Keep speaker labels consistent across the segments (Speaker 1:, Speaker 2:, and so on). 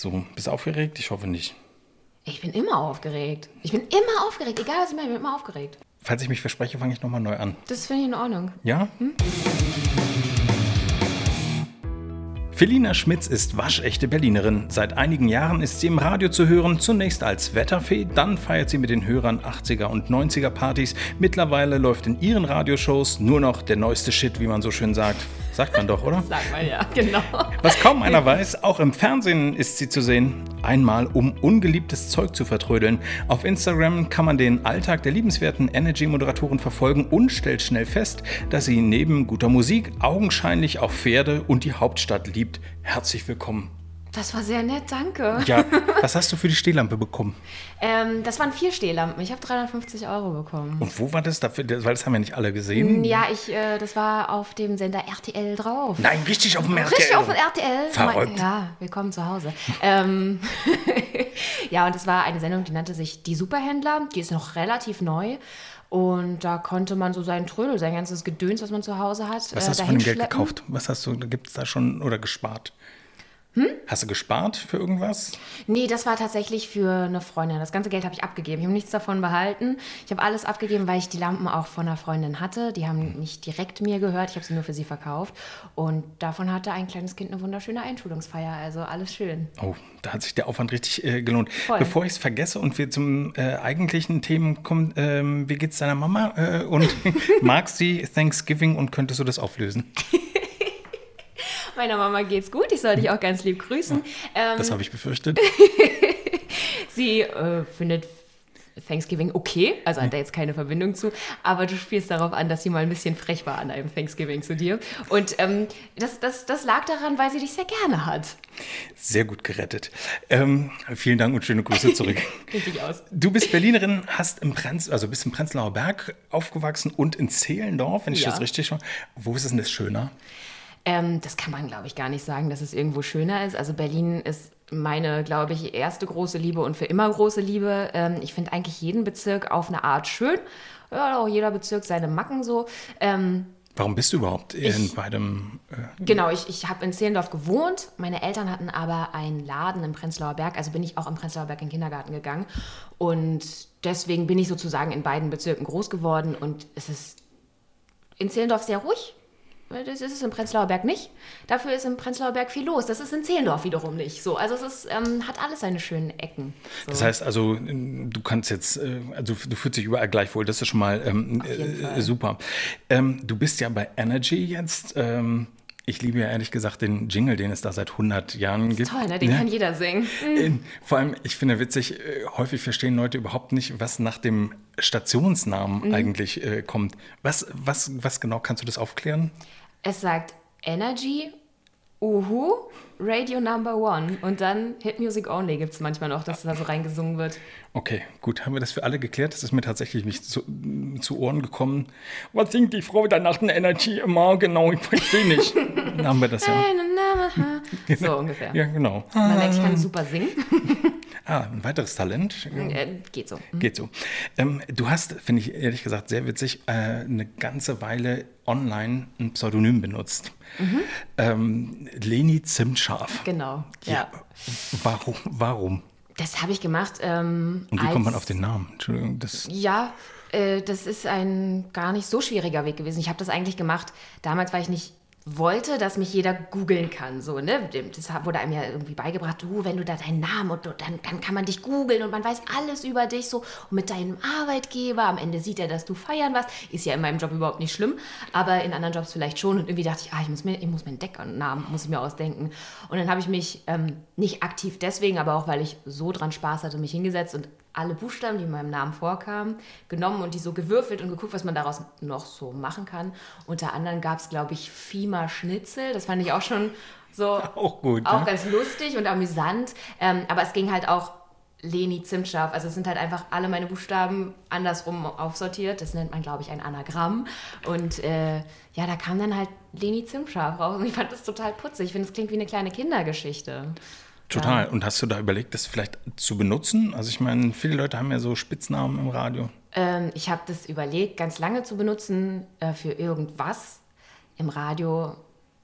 Speaker 1: So, bist du aufgeregt? Ich hoffe nicht.
Speaker 2: Ich bin immer aufgeregt. Ich bin immer aufgeregt. Egal, was ich mache, ich bin immer aufgeregt.
Speaker 1: Falls ich mich verspreche, fange ich nochmal neu an.
Speaker 2: Das finde ich in Ordnung.
Speaker 1: Ja? Hm? Felina Schmitz ist waschechte Berlinerin. Seit einigen Jahren ist sie im Radio zu hören, zunächst als Wetterfee, dann feiert sie mit den Hörern 80er und 90er Partys. Mittlerweile läuft in ihren Radioshows nur noch der neueste Shit, wie man so schön sagt. Sagt man doch, oder?
Speaker 2: Sagt man ja, genau.
Speaker 1: Was kaum einer weiß, auch im Fernsehen ist sie zu sehen. Einmal, um ungeliebtes Zeug zu vertrödeln. Auf Instagram kann man den Alltag der liebenswerten Energy-Moderatoren verfolgen und stellt schnell fest, dass sie neben guter Musik augenscheinlich auch Pferde und die Hauptstadt liebt. Herzlich willkommen.
Speaker 2: Das war sehr nett, danke.
Speaker 1: Ja, was hast du für die Stehlampe bekommen?
Speaker 2: Ähm, das waren vier Stehlampen. Ich habe 350 Euro bekommen.
Speaker 1: Und wo war das? Dafür, weil das haben ja nicht alle gesehen.
Speaker 2: Ja, ich, äh, das war auf dem Sender RTL drauf.
Speaker 1: Nein, richtig auf dem RTL.
Speaker 2: Richtig auf dem RTL.
Speaker 1: Verrückt.
Speaker 2: Ja, willkommen zu Hause. ähm, ja, und es war eine Sendung, die nannte sich Die Superhändler. Die ist noch relativ neu. Und da konnte man so seinen Trödel, sein ganzes Gedöns, was man zu Hause hat.
Speaker 1: Was hast
Speaker 2: äh,
Speaker 1: du von dem Geld gekauft? Was hast du, gibt es da schon oder gespart? Hm? Hast du gespart für irgendwas?
Speaker 2: Nee, das war tatsächlich für eine Freundin. Das ganze Geld habe ich abgegeben. Ich habe nichts davon behalten. Ich habe alles abgegeben, weil ich die Lampen auch von einer Freundin hatte. Die haben nicht direkt mir gehört. Ich habe sie nur für sie verkauft. Und davon hatte ein kleines Kind eine wunderschöne Einschulungsfeier. Also alles schön.
Speaker 1: Oh, da hat sich der Aufwand richtig äh, gelohnt. Voll. Bevor ich es vergesse und wir zum äh, eigentlichen Themen kommen, ähm, wie es deiner Mama? Äh, und magst sie Thanksgiving und könntest du das auflösen?
Speaker 2: Meiner Mama geht's gut. Ich soll dich auch ganz lieb grüßen.
Speaker 1: Ja, das ähm, habe ich befürchtet.
Speaker 2: sie äh, findet Thanksgiving okay, also hat da jetzt keine Verbindung zu, aber du spielst darauf an, dass sie mal ein bisschen frech war an einem Thanksgiving zu dir. Und ähm, das, das, das lag daran, weil sie dich sehr gerne hat.
Speaker 1: Sehr gut gerettet. Ähm, vielen Dank und schöne Grüße zurück.
Speaker 2: Richtig aus.
Speaker 1: Du bist Berlinerin, hast im Prenz, also bist im Prenzlauer Berg aufgewachsen und in Zehlendorf, wenn ich ja. das richtig mache. Wo ist es denn das schöner?
Speaker 2: Ähm, das kann man, glaube ich, gar nicht sagen, dass es irgendwo schöner ist. Also Berlin ist meine, glaube ich, erste große Liebe und für immer große Liebe. Ähm, ich finde eigentlich jeden Bezirk auf eine Art schön. Ja, auch jeder Bezirk seine Macken so. Ähm,
Speaker 1: Warum bist du überhaupt in ich, beidem?
Speaker 2: Äh, genau, ich, ich habe in Zehlendorf gewohnt. Meine Eltern hatten aber einen Laden im Prenzlauer Berg. Also bin ich auch im Prenzlauer Berg in den Kindergarten gegangen. Und deswegen bin ich sozusagen in beiden Bezirken groß geworden. Und es ist in Zehlendorf sehr ruhig. Das ist es im Prenzlauer Berg nicht. Dafür ist im Prenzlauer Berg viel los. Das ist in Zehlendorf wiederum nicht. So, also es ist, ähm, hat alles seine schönen Ecken.
Speaker 1: So. Das heißt also, du kannst jetzt, äh, also du fühlst dich überall gleich wohl. Das ist schon mal ähm, äh, super. Ähm, du bist ja bei Energy jetzt. Ähm, ich liebe ja ehrlich gesagt den Jingle, den es da seit 100 Jahren gibt.
Speaker 2: Toll, ne? den ja. kann jeder singen. Mhm.
Speaker 1: Vor allem, ich finde witzig, äh, häufig verstehen Leute überhaupt nicht, was nach dem Stationsnamen mhm. eigentlich äh, kommt. Was, was, was genau, kannst du das aufklären?
Speaker 2: Es sagt Energy, Uhu, Radio Number One und dann Hit Music Only gibt es manchmal noch, dass da so reingesungen wird.
Speaker 1: Okay, gut, haben wir das für alle geklärt? Das ist mir tatsächlich nicht zu, zu Ohren gekommen. Was singt die Frau der Energy immer? Genau, ich verstehe nicht. Dann haben wir das ja.
Speaker 2: So ungefähr.
Speaker 1: Ja, genau.
Speaker 2: Man merkt, ich kann super singen.
Speaker 1: Ah, ein weiteres Talent.
Speaker 2: Äh, geht so.
Speaker 1: Mhm. Geht so. Ähm, du hast, finde ich ehrlich gesagt sehr witzig, äh, eine ganze Weile online ein Pseudonym benutzt. Mhm. Ähm, Leni Zimtscharf.
Speaker 2: Genau. Ja. ja.
Speaker 1: Warum? Warum?
Speaker 2: Das habe ich gemacht. Ähm,
Speaker 1: Und wie kommt man auf den Namen? Entschuldigung. Das
Speaker 2: ja, äh, das ist ein gar nicht so schwieriger Weg gewesen. Ich habe das eigentlich gemacht. Damals war ich nicht wollte, dass mich jeder googeln kann. So, ne? Das wurde einem ja irgendwie beigebracht, du, wenn du da deinen Namen und dann, dann kann man dich googeln und man weiß alles über dich so. Und mit deinem Arbeitgeber, am Ende sieht er, dass du feiern warst. Ist ja in meinem Job überhaupt nicht schlimm, aber in anderen Jobs vielleicht schon. Und irgendwie dachte ich, ah, ich muss mir, ich muss meinen Decknamen, muss ich mir ausdenken. Und dann habe ich mich ähm, nicht aktiv deswegen, aber auch weil ich so dran Spaß hatte, mich hingesetzt und alle Buchstaben, die in meinem Namen vorkamen, genommen und die so gewürfelt und geguckt, was man daraus noch so machen kann. Unter anderem gab es, glaube ich, Fima Schnitzel. Das fand ich auch schon so
Speaker 1: auch gut,
Speaker 2: auch ja? ganz lustig und amüsant. Ähm, aber es ging halt auch Leni Zimtscharf. Also es sind halt einfach alle meine Buchstaben andersrum aufsortiert. Das nennt man, glaube ich, ein Anagramm. Und äh, ja, da kam dann halt Leni Zimtscharf raus. Und ich fand das total putzig. Ich finde, es klingt wie eine kleine Kindergeschichte.
Speaker 1: Total. Ja. Und hast du da überlegt, das vielleicht zu benutzen? Also ich meine, viele Leute haben ja so Spitznamen im Radio.
Speaker 2: Ähm, ich habe das überlegt, ganz lange zu benutzen äh, für irgendwas. Im Radio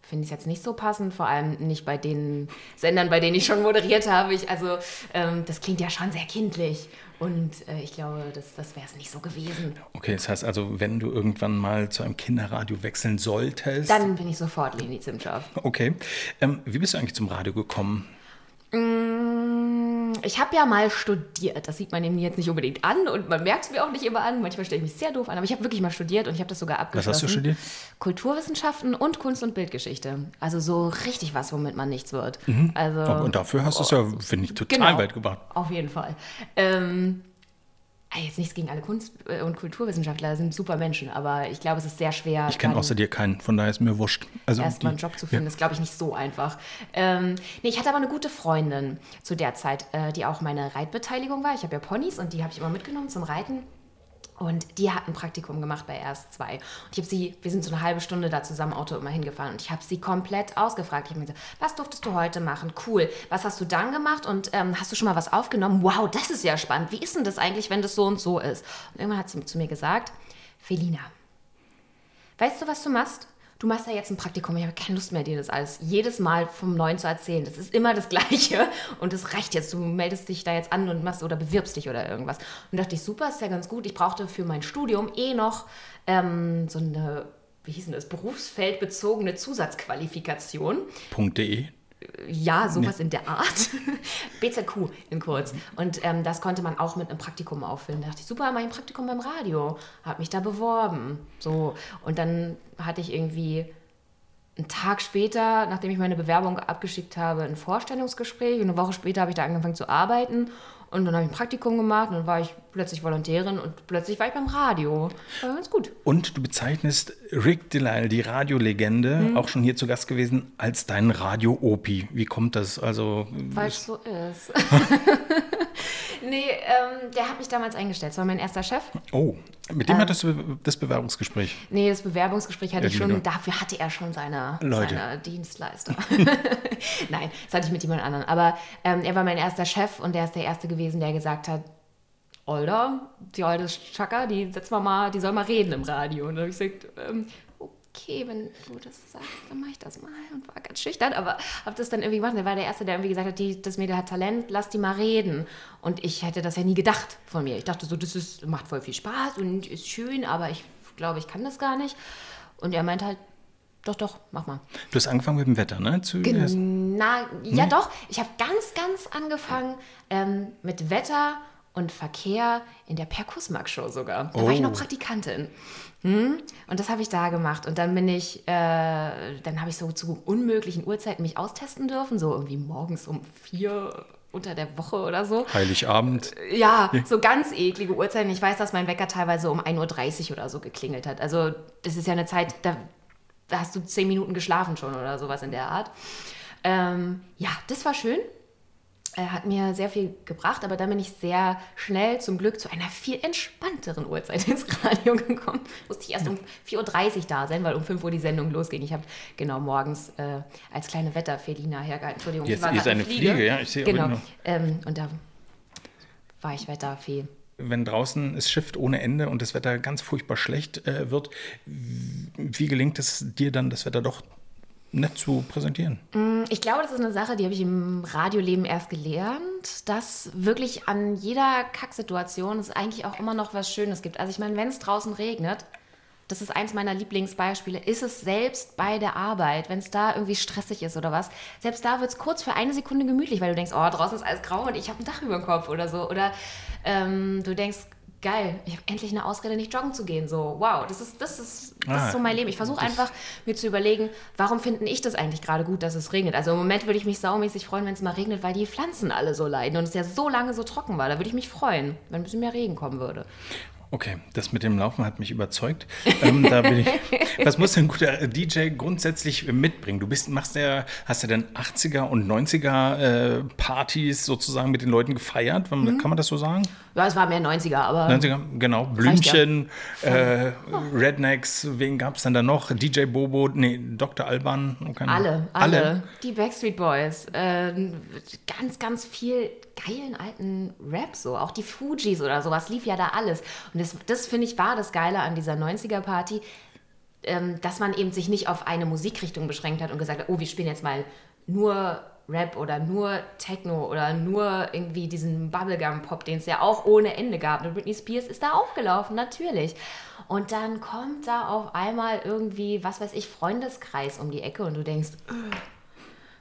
Speaker 2: finde ich es jetzt nicht so passend, vor allem nicht bei den Sendern, bei denen ich schon moderiert habe. Ich, also ähm, das klingt ja schon sehr kindlich und äh, ich glaube, das, das wäre es nicht so gewesen.
Speaker 1: Okay, das heißt also, wenn du irgendwann mal zu einem Kinderradio wechseln solltest.
Speaker 2: Dann bin ich sofort Leni Zimschow.
Speaker 1: Okay. Ähm, wie bist du eigentlich zum Radio gekommen?
Speaker 2: Mm, ich habe ja mal studiert. Das sieht man mir jetzt nicht unbedingt an und man merkt es mir auch nicht immer an. Manchmal stelle ich mich sehr doof an, aber ich habe wirklich mal studiert und ich habe das sogar abgeschlossen.
Speaker 1: Was hast du studiert?
Speaker 2: Kulturwissenschaften und Kunst- und Bildgeschichte. Also so richtig was, womit man nichts wird.
Speaker 1: Mhm.
Speaker 2: Also,
Speaker 1: und dafür hast du es ja, finde ich, total
Speaker 2: Genau.
Speaker 1: weit gebracht.
Speaker 2: Auf jeden Fall. Ähm, jetzt nichts gegen alle Kunst- äh, und Kulturwissenschaftler, das sind super Menschen, aber ich glaube, es ist sehr schwer.
Speaker 1: Ich kenne außer dir keinen, von daher ist mir wurscht. Also
Speaker 2: erstmal einen Job zu finden, ist, glaube ich, nicht so einfach. Ähm, nee, ich hatte aber eine gute Freundin zu der Zeit, äh, die auch meine Reitbeteiligung war. Ich habe ja Ponys und die habe ich immer mitgenommen zum Reiten. Und die hat ein Praktikum gemacht bei RS2. Und ich habe sie, wir sind so eine halbe Stunde da zusammen Auto immer hingefahren und ich habe sie komplett ausgefragt. Ich habe mir gesagt, was durftest du heute machen? Cool. Was hast du dann gemacht? Und ähm, hast du schon mal was aufgenommen? Wow, das ist ja spannend. Wie ist denn das eigentlich, wenn das so und so ist? Und irgendwann hat sie zu mir gesagt, Felina, weißt du, was du machst? Du machst ja jetzt ein Praktikum, ich habe keine Lust mehr, dir das alles jedes Mal vom Neuen zu erzählen. Das ist immer das Gleiche und das reicht jetzt. Du meldest dich da jetzt an und machst oder bewirbst dich oder irgendwas. Und dachte ich, super, ist ja ganz gut. Ich brauchte für mein Studium eh noch ähm, so eine, wie hieß denn das, berufsfeldbezogene Zusatzqualifikation.
Speaker 1: .de.
Speaker 2: Ja, sowas in der Art. BZQ in kurz. Und ähm, das konnte man auch mit einem Praktikum auffüllen. Da dachte ich, super, mach ich ein Praktikum beim Radio. Habe mich da beworben. So. Und dann hatte ich irgendwie einen Tag später, nachdem ich meine Bewerbung abgeschickt habe, ein Vorstellungsgespräch. Und eine Woche später habe ich da angefangen zu arbeiten. Und dann habe ich ein Praktikum gemacht und dann war ich plötzlich Volontärin und plötzlich war ich beim Radio. War ganz gut.
Speaker 1: Und du bezeichnest Rick Delisle, die Radiolegende,
Speaker 2: Mhm.
Speaker 1: auch schon hier zu Gast gewesen, als deinen Radio-Opi. Wie kommt das? Also,
Speaker 2: Weil es so ist. nee, ähm, der hat mich damals eingestellt. Das war mein erster Chef.
Speaker 1: oh, mit dem hattest du das Bewerbungsgespräch.
Speaker 2: Nee, das Bewerbungsgespräch hatte
Speaker 1: Ja,
Speaker 2: ich schon, dafür hatte er schon seine,
Speaker 1: Leute.
Speaker 2: seine Dienstleister. Nein, das hatte ich mit jemand anderem. Aber ähm, er war mein erster Chef und der ist der Erste gewesen, der gesagt hat, Older, die alte Chaka, die setzen wir mal, die soll mal reden im Radio. Und dann habe ich gesagt, ähm, okay, wenn du das sagst, dann mache ich das mal. Und war ganz schüchtern, aber habe das dann irgendwie gemacht. Er war der Erste, der irgendwie gesagt hat, die, das Mädel hat Talent, lass die mal reden. Und ich hätte das ja nie gedacht von mir. Ich dachte so, das ist, macht voll viel Spaß und ist schön, aber ich glaube, ich kann das gar nicht. Und er meinte halt, doch, doch, mach mal.
Speaker 1: Du hast angefangen mit dem Wetter, ne? Zu,
Speaker 2: Na, ja doch. Ich habe ganz, ganz angefangen ähm, mit Wetter und Verkehr in der Perkusmark-Show sogar. Da war ich
Speaker 1: Oh.
Speaker 2: noch Praktikantin. Hm? Und das habe ich da gemacht. Und dann bin ich, äh, dann habe ich so zu unmöglichen Uhrzeiten mich austesten dürfen, so irgendwie morgens um vier unter der Woche oder so.
Speaker 1: Heiligabend.
Speaker 2: Ja, so ganz eklige Uhrzeiten. Ich weiß, dass mein Wecker teilweise um 1.30 Uhr oder so geklingelt hat. Also das ist ja eine Zeit, da, da hast du zehn Minuten geschlafen schon oder sowas in der Art. Ähm, ja, das war schön. Er hat mir sehr viel gebracht, aber dann bin ich sehr schnell zum Glück zu einer viel entspannteren Uhrzeit ins Radio gekommen. Musste ich erst um 4.30 Uhr da sein, weil um 5 Uhr die Sendung losging. Ich habe genau morgens äh, als kleine Wetterfelina hergehalten. Entschuldigung,
Speaker 1: Jetzt
Speaker 2: ich war
Speaker 1: ist eine Fliege, ja, ich sehe
Speaker 2: Genau. Ähm, und da war ich Wetterfee.
Speaker 1: Wenn draußen es schifft ohne Ende und das Wetter ganz furchtbar schlecht äh, wird, wie gelingt es dir dann, das Wetter doch nett zu präsentieren?
Speaker 2: Ich glaube, das ist eine Sache, die habe ich im Radioleben erst gelernt, dass wirklich an jeder Kacksituation es eigentlich auch immer noch was Schönes gibt. Also ich meine, wenn es draußen regnet, das ist eins meiner Lieblingsbeispiele, ist es selbst bei der Arbeit, wenn es da irgendwie stressig ist oder was, selbst da wird es kurz für eine Sekunde gemütlich, weil du denkst, oh, draußen ist alles grau und ich habe ein Dach über dem Kopf oder so. Oder ähm, du denkst, geil, ich habe endlich eine Ausrede, nicht joggen zu gehen. So, wow, das ist, das ist, das
Speaker 1: Ah,
Speaker 2: ist so mein Leben. Ich versuche einfach mir zu überlegen, warum finde ich das eigentlich gerade gut, dass es regnet. Also im Moment würde ich mich saumäßig freuen, wenn es mal regnet, weil die Pflanzen alle so leiden und es ja so lange so trocken war. Da würde ich mich freuen, wenn ein bisschen mehr Regen kommen würde.
Speaker 1: Okay, das mit dem Laufen hat mich überzeugt. Ähm, da bin ich, was muss ein guter DJ grundsätzlich mitbringen? Du bist, machst ja, hast ja dann 80er und 90er äh, Partys sozusagen mit den Leuten gefeiert. Kann man das so sagen?
Speaker 2: Ja, es war mehr 90er, aber
Speaker 1: 90er, genau.
Speaker 2: Reicht ja.
Speaker 1: Blümchen, äh, Rednecks, wen gab es dann da noch? DJ Bobo, nee, Dr. Alban. keine-
Speaker 2: alle, alle, Die Backstreet Boys. Äh, ganz, ganz viel geilen alten Rap so. Auch die Fujis oder sowas lief ja da alles. Und das, das finde ich war das Geile an dieser 90er-Party. ähm, dass man eben sich nicht auf eine Musikrichtung beschränkt hat und gesagt hat, oh, wir spielen jetzt mal nur Rap oder nur Techno oder nur irgendwie diesen Bubblegum-Pop, den es ja auch ohne Ende gab. Und Britney Spears ist da auch gelaufen, natürlich. Und dann kommt da auf einmal irgendwie, was weiß ich, Freundeskreis um die Ecke und du denkst, "Ugh,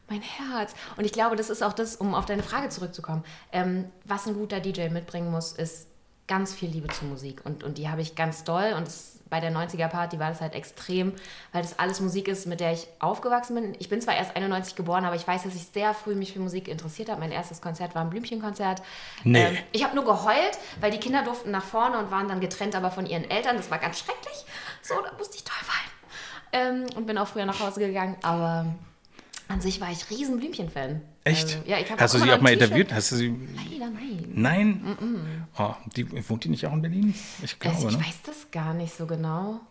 Speaker 2: mein Herz. Und ich glaube, das ist auch das, um auf deine Frage zurückzukommen. Ähm, was ein guter DJ mitbringen muss, ist ganz viel Liebe zur Musik. Und, und die habe ich ganz doll. Und es, bei der 90er-Party war das halt extrem, weil das alles Musik ist, mit der ich aufgewachsen bin. Ich bin zwar erst 91 geboren, aber ich weiß, dass ich sehr früh mich für Musik interessiert habe. Mein erstes Konzert war ein Blümchenkonzert.
Speaker 1: Nee.
Speaker 2: Ähm, ich habe nur geheult, weil die Kinder durften nach vorne und waren dann getrennt, aber von ihren Eltern. Das war ganz schrecklich. So, da musste ich toll weinen. Ähm, und bin auch früher nach Hause gegangen. Aber an sich war ich riesen Blümchen-Fan.
Speaker 1: Echt?
Speaker 2: Also, ja,
Speaker 1: Hast du sie auch mal interviewt? Hast du sie.
Speaker 2: Leider nein.
Speaker 1: Nein? Oh, die, wohnt die nicht auch in Berlin? Ich glaube,
Speaker 2: Also ich
Speaker 1: ne?
Speaker 2: weiß das gar nicht so genau.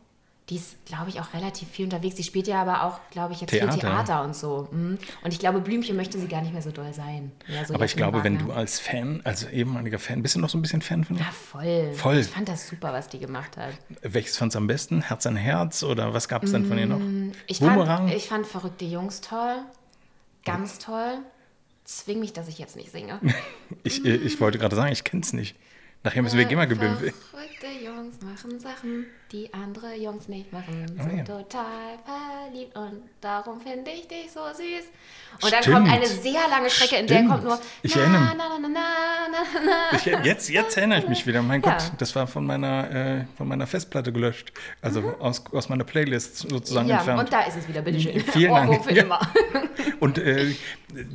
Speaker 2: Die ist, glaube ich, auch relativ viel unterwegs. Sie spielt ja aber auch, glaube ich, jetzt
Speaker 1: Theater.
Speaker 2: viel Theater und so. Mhm. Und ich glaube, Blümchen möchte sie gar nicht mehr so doll sein. Ja, so
Speaker 1: Aber ich glaube, wenn du
Speaker 2: Wagner.
Speaker 1: als Fan, als ehemaliger Fan, bist du noch so ein bisschen Fan von ihr?
Speaker 2: Ja, voll.
Speaker 1: Voll.
Speaker 2: Ich fand das super, was die gemacht hat.
Speaker 1: Welches fandst du am besten? Herz an Herz oder was gab es denn von ihr noch?
Speaker 2: Mm, Ich
Speaker 1: Boomerang?
Speaker 2: fand, ich fand verrückte Jungs toll. Ganz toll. Zwing mich, dass ich jetzt nicht singe.
Speaker 1: Ich, äh, ich wollte gerade sagen, ich kenne es nicht. Nachher müssen wir GEMA-Gebühren.
Speaker 2: Jungs machen Sachen, die andere Jungs nicht machen.
Speaker 1: Ah,
Speaker 2: Sind
Speaker 1: ja.
Speaker 2: total verliebt und darum finde ich dich so süß. Und dann
Speaker 1: Stimmt.
Speaker 2: kommt eine sehr lange Strecke, in der kommt nur
Speaker 1: Ich
Speaker 2: na,
Speaker 1: erinnere
Speaker 2: na,
Speaker 1: mich.
Speaker 2: na, na, na, na, na.
Speaker 1: Ich, jetzt, jetzt erinnere ich mich wieder. Mein
Speaker 2: Ja.
Speaker 1: Gott, das war von meiner, äh, von meiner Festplatte gelöscht. Also aus, aus meiner Playlist sozusagen
Speaker 2: Mhm. Ja,
Speaker 1: entfernt.
Speaker 2: und da ist es wieder, bitteschön.
Speaker 1: Vielen Dank.
Speaker 2: Für immer.
Speaker 1: Und äh,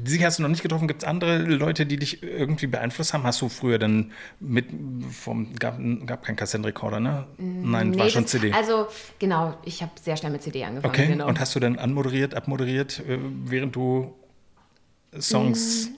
Speaker 1: sie hast du noch nicht getroffen. Gibt es andere Leute, die dich irgendwie beeinflusst haben? Hast du früher dann mit vom gab, gab kein Kassettenrekorder, ne? Nein, war
Speaker 2: Nee,
Speaker 1: schon
Speaker 2: das-
Speaker 1: CD.
Speaker 2: Also, genau, ich habe sehr schnell mit CD angefangen.
Speaker 1: okay.
Speaker 2: Genau.
Speaker 1: Und hast du dann anmoderiert, abmoderiert, äh, während du Songs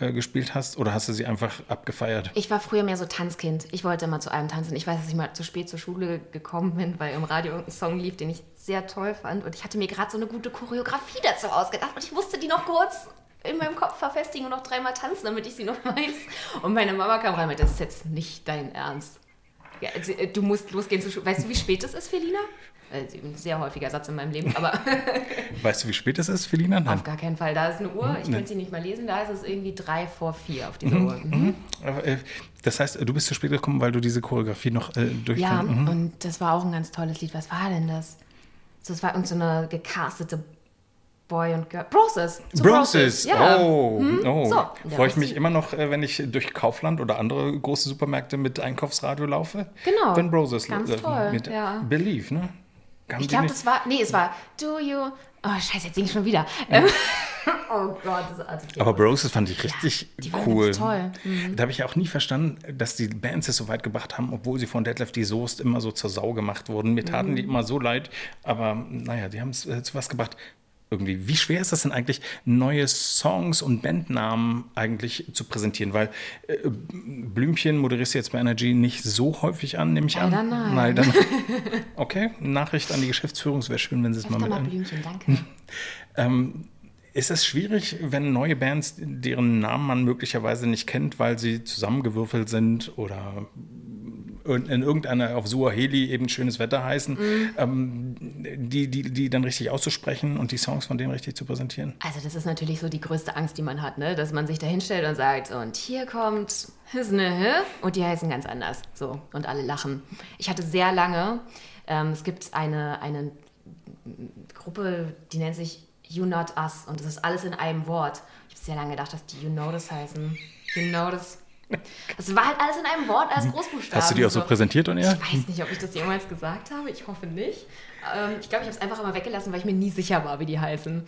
Speaker 1: äh, gespielt hast? Oder hast du sie einfach abgefeiert?
Speaker 2: Ich war früher mehr so Tanzkind. Ich wollte immer zu allem tanzen. Ich weiß, dass ich mal zu spät zur Schule gekommen bin, weil im Radio irgendein Song lief, den ich sehr toll fand. Und ich hatte mir gerade so eine gute Choreografie dazu ausgedacht. Und ich musste die noch kurz in meinem Kopf verfestigen und noch dreimal tanzen, damit ich sie noch weiß. Und meine Mama kam rein meinte, das ist jetzt nicht dein Ernst. Ja, also, du musst losgehen zur Schule. Weißt du, wie spät es ist, Felina? Äh, Ein sehr häufiger Satz in meinem Leben, aber
Speaker 1: Weißt du, wie spät es ist, Felina? Nein.
Speaker 2: auf gar keinen Fall. Da ist eine Uhr, ich könnte sie nicht mal lesen, da ist es irgendwie drei vor vier auf dieser Uhr. Mhm.
Speaker 1: Aber, äh, das heißt, du bist zu spät gekommen, weil du diese Choreografie noch äh,
Speaker 2: Ja,
Speaker 1: durchführen mhm.
Speaker 2: und das war auch ein ganz tolles Lied. Was war denn das? So, Das war irgendeine so eine gecastete Boy und Girl. Broses. zu
Speaker 1: Broses.
Speaker 2: Ja.
Speaker 1: Oh,
Speaker 2: Hm?
Speaker 1: oh.
Speaker 2: So,
Speaker 1: freue ich
Speaker 2: ja,
Speaker 1: mich immer noch, äh, wenn ich durch Kaufland oder andere große Supermärkte mit Einkaufsradio laufe.
Speaker 2: Genau.
Speaker 1: Wenn Broses
Speaker 2: Ganz
Speaker 1: äh,
Speaker 2: toll,
Speaker 1: mit
Speaker 2: ja.
Speaker 1: Believe, ne? Haben
Speaker 2: Ich glaube, das war. Nee, es war Do You. Oh, Scheiße, jetzt sing ich schon wieder. Ähm, oh Gott, das ist artig.
Speaker 1: aber Broses fand ich richtig
Speaker 2: die waren
Speaker 1: cool.
Speaker 2: toll. Mhm.
Speaker 1: Da habe ich ja auch nie verstanden, dass die Bands es so weit gebracht haben, obwohl sie von Deadlift die Soest immer so zur Sau gemacht wurden. Mir taten
Speaker 2: Mhm.
Speaker 1: die immer so leid, aber naja, die haben es äh, zu was gebracht. Irgendwie, wie schwer ist das denn eigentlich, neue Songs und Bandnamen eigentlich zu präsentieren? Weil äh, Blümchen moderierst du jetzt bei Energy nicht so häufig an, nehme ich
Speaker 2: Leider
Speaker 1: an.
Speaker 2: nein.
Speaker 1: Leider. Okay, Nachricht an die Geschäftsführung, es wäre schön, wenn sie es mal mit
Speaker 2: mal Blümchen, danke.
Speaker 1: ähm, ist es schwierig, wenn neue Bands, deren Namen man möglicherweise nicht kennt, weil sie zusammengewürfelt sind oder in irgendeiner auf Suaheli eben schönes Wetter heißen,
Speaker 2: Mhm.
Speaker 1: ähm, die, die, die dann richtig auszusprechen und die Songs von denen richtig zu präsentieren?
Speaker 2: Also das ist natürlich so die größte Angst, die man hat, ne? dass man sich da hinstellt und sagt, und hier kommt Hisne, und die heißen ganz anders. So, und alle lachen. Ich hatte sehr lange, ähm, es gibt eine, eine Gruppe, die nennt sich You Not Us, und das ist alles in einem Wort. Ich habe sehr lange gedacht, dass die You Notice heißen. You Notice. Es war halt alles in einem Wort als Großbuchstaben.
Speaker 1: Hast du die auch so präsentiert und
Speaker 2: Ich
Speaker 1: ja?
Speaker 2: weiß nicht, ob ich das jemals gesagt habe. Ich hoffe nicht. Ähm, ich glaube, ich habe es einfach immer weggelassen, weil ich mir nie sicher war, wie die heißen.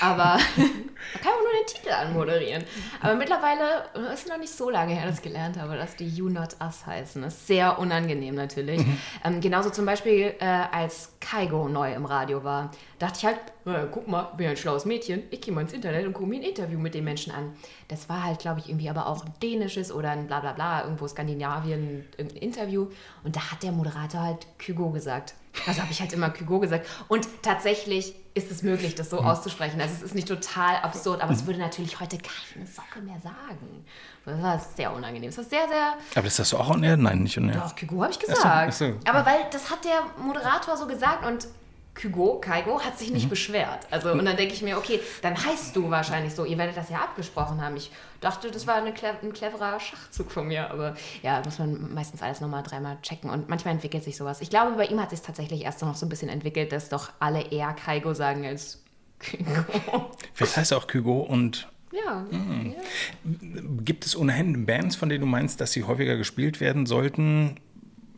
Speaker 2: Aber man kann auch nur den Titel anmoderieren. Aber mittlerweile äh, ist es noch nicht so lange her, dass ich gelernt habe, dass die You Not Us heißen. Das ist sehr unangenehm natürlich. Ähm, genauso zum Beispiel, äh, als Kaigo neu im Radio war, dachte ich halt, "Na, guck mal, bin ja ein schlaues Mädchen. Ich gehe mal ins Internet und gucke mir ein Interview mit den Menschen an. Das war halt, glaube ich, irgendwie aber auch ein dänisches oder ein bla bla bla, irgendwo Skandinavien, irgendein Interview. Und da hat der Moderator halt Kygo gesagt. Also habe ich halt immer Kygo gesagt. Und tatsächlich ist es möglich, das so auszusprechen. Also es ist nicht total absurd, aber es würde natürlich heute keine Socke mehr sagen. Das war sehr unangenehm. Das ist sehr, sehr
Speaker 1: Aber das hast du auch on air? Nein, nicht on air.
Speaker 2: doch, Kygo habe ich
Speaker 1: so,
Speaker 2: gesagt.
Speaker 1: ach so.
Speaker 2: Aber weil das hat der Moderator so gesagt und Kygo, Kaigo hat sich nicht mhm. beschwert. Also, und dann denke ich mir, okay, dann heißt du wahrscheinlich so, ihr werdet das ja abgesprochen haben. Ich dachte, das war eine, ein cleverer Schachzug von mir, aber ja, muss man meistens alles nochmal dreimal checken und manchmal entwickelt sich sowas. Ich glaube, bei ihm hat sich tatsächlich erst noch so ein bisschen entwickelt, dass doch alle eher Kaigo sagen als Kygo.
Speaker 1: Das heißt auch Kygo und
Speaker 2: ja, mhm.
Speaker 1: ja. Gibt es ohnehin Bands, von denen du meinst, dass sie häufiger gespielt werden sollten,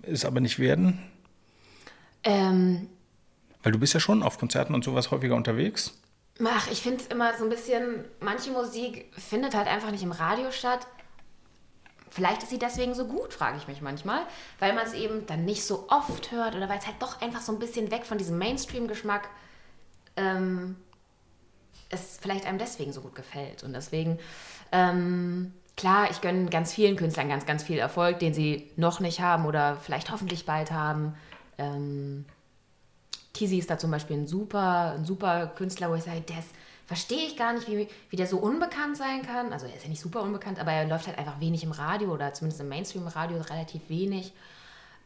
Speaker 1: es aber nicht werden?
Speaker 2: Ähm,
Speaker 1: weil du bist ja schon auf Konzerten und sowas häufiger unterwegs.
Speaker 2: Ach, ich finde es immer so ein bisschen, manche Musik findet halt einfach nicht im Radio statt. Vielleicht ist sie deswegen so gut, frage ich mich manchmal, weil man es eben dann nicht so oft hört oder weil es halt doch einfach so ein bisschen weg von diesem Mainstream-Geschmack ähm, es vielleicht einem deswegen so gut gefällt. Und deswegen, ähm, klar, ich gönne ganz vielen Künstlern ganz, ganz viel Erfolg, den sie noch nicht haben oder vielleicht hoffentlich bald haben. Ähm, Kisi ist da zum Beispiel ein super, ein super Künstler, wo ich sage, der verstehe ich gar nicht, wie, wie der so unbekannt sein kann. Also er ist ja nicht super unbekannt, aber er läuft halt einfach wenig im Radio oder zumindest im Mainstream-Radio relativ wenig.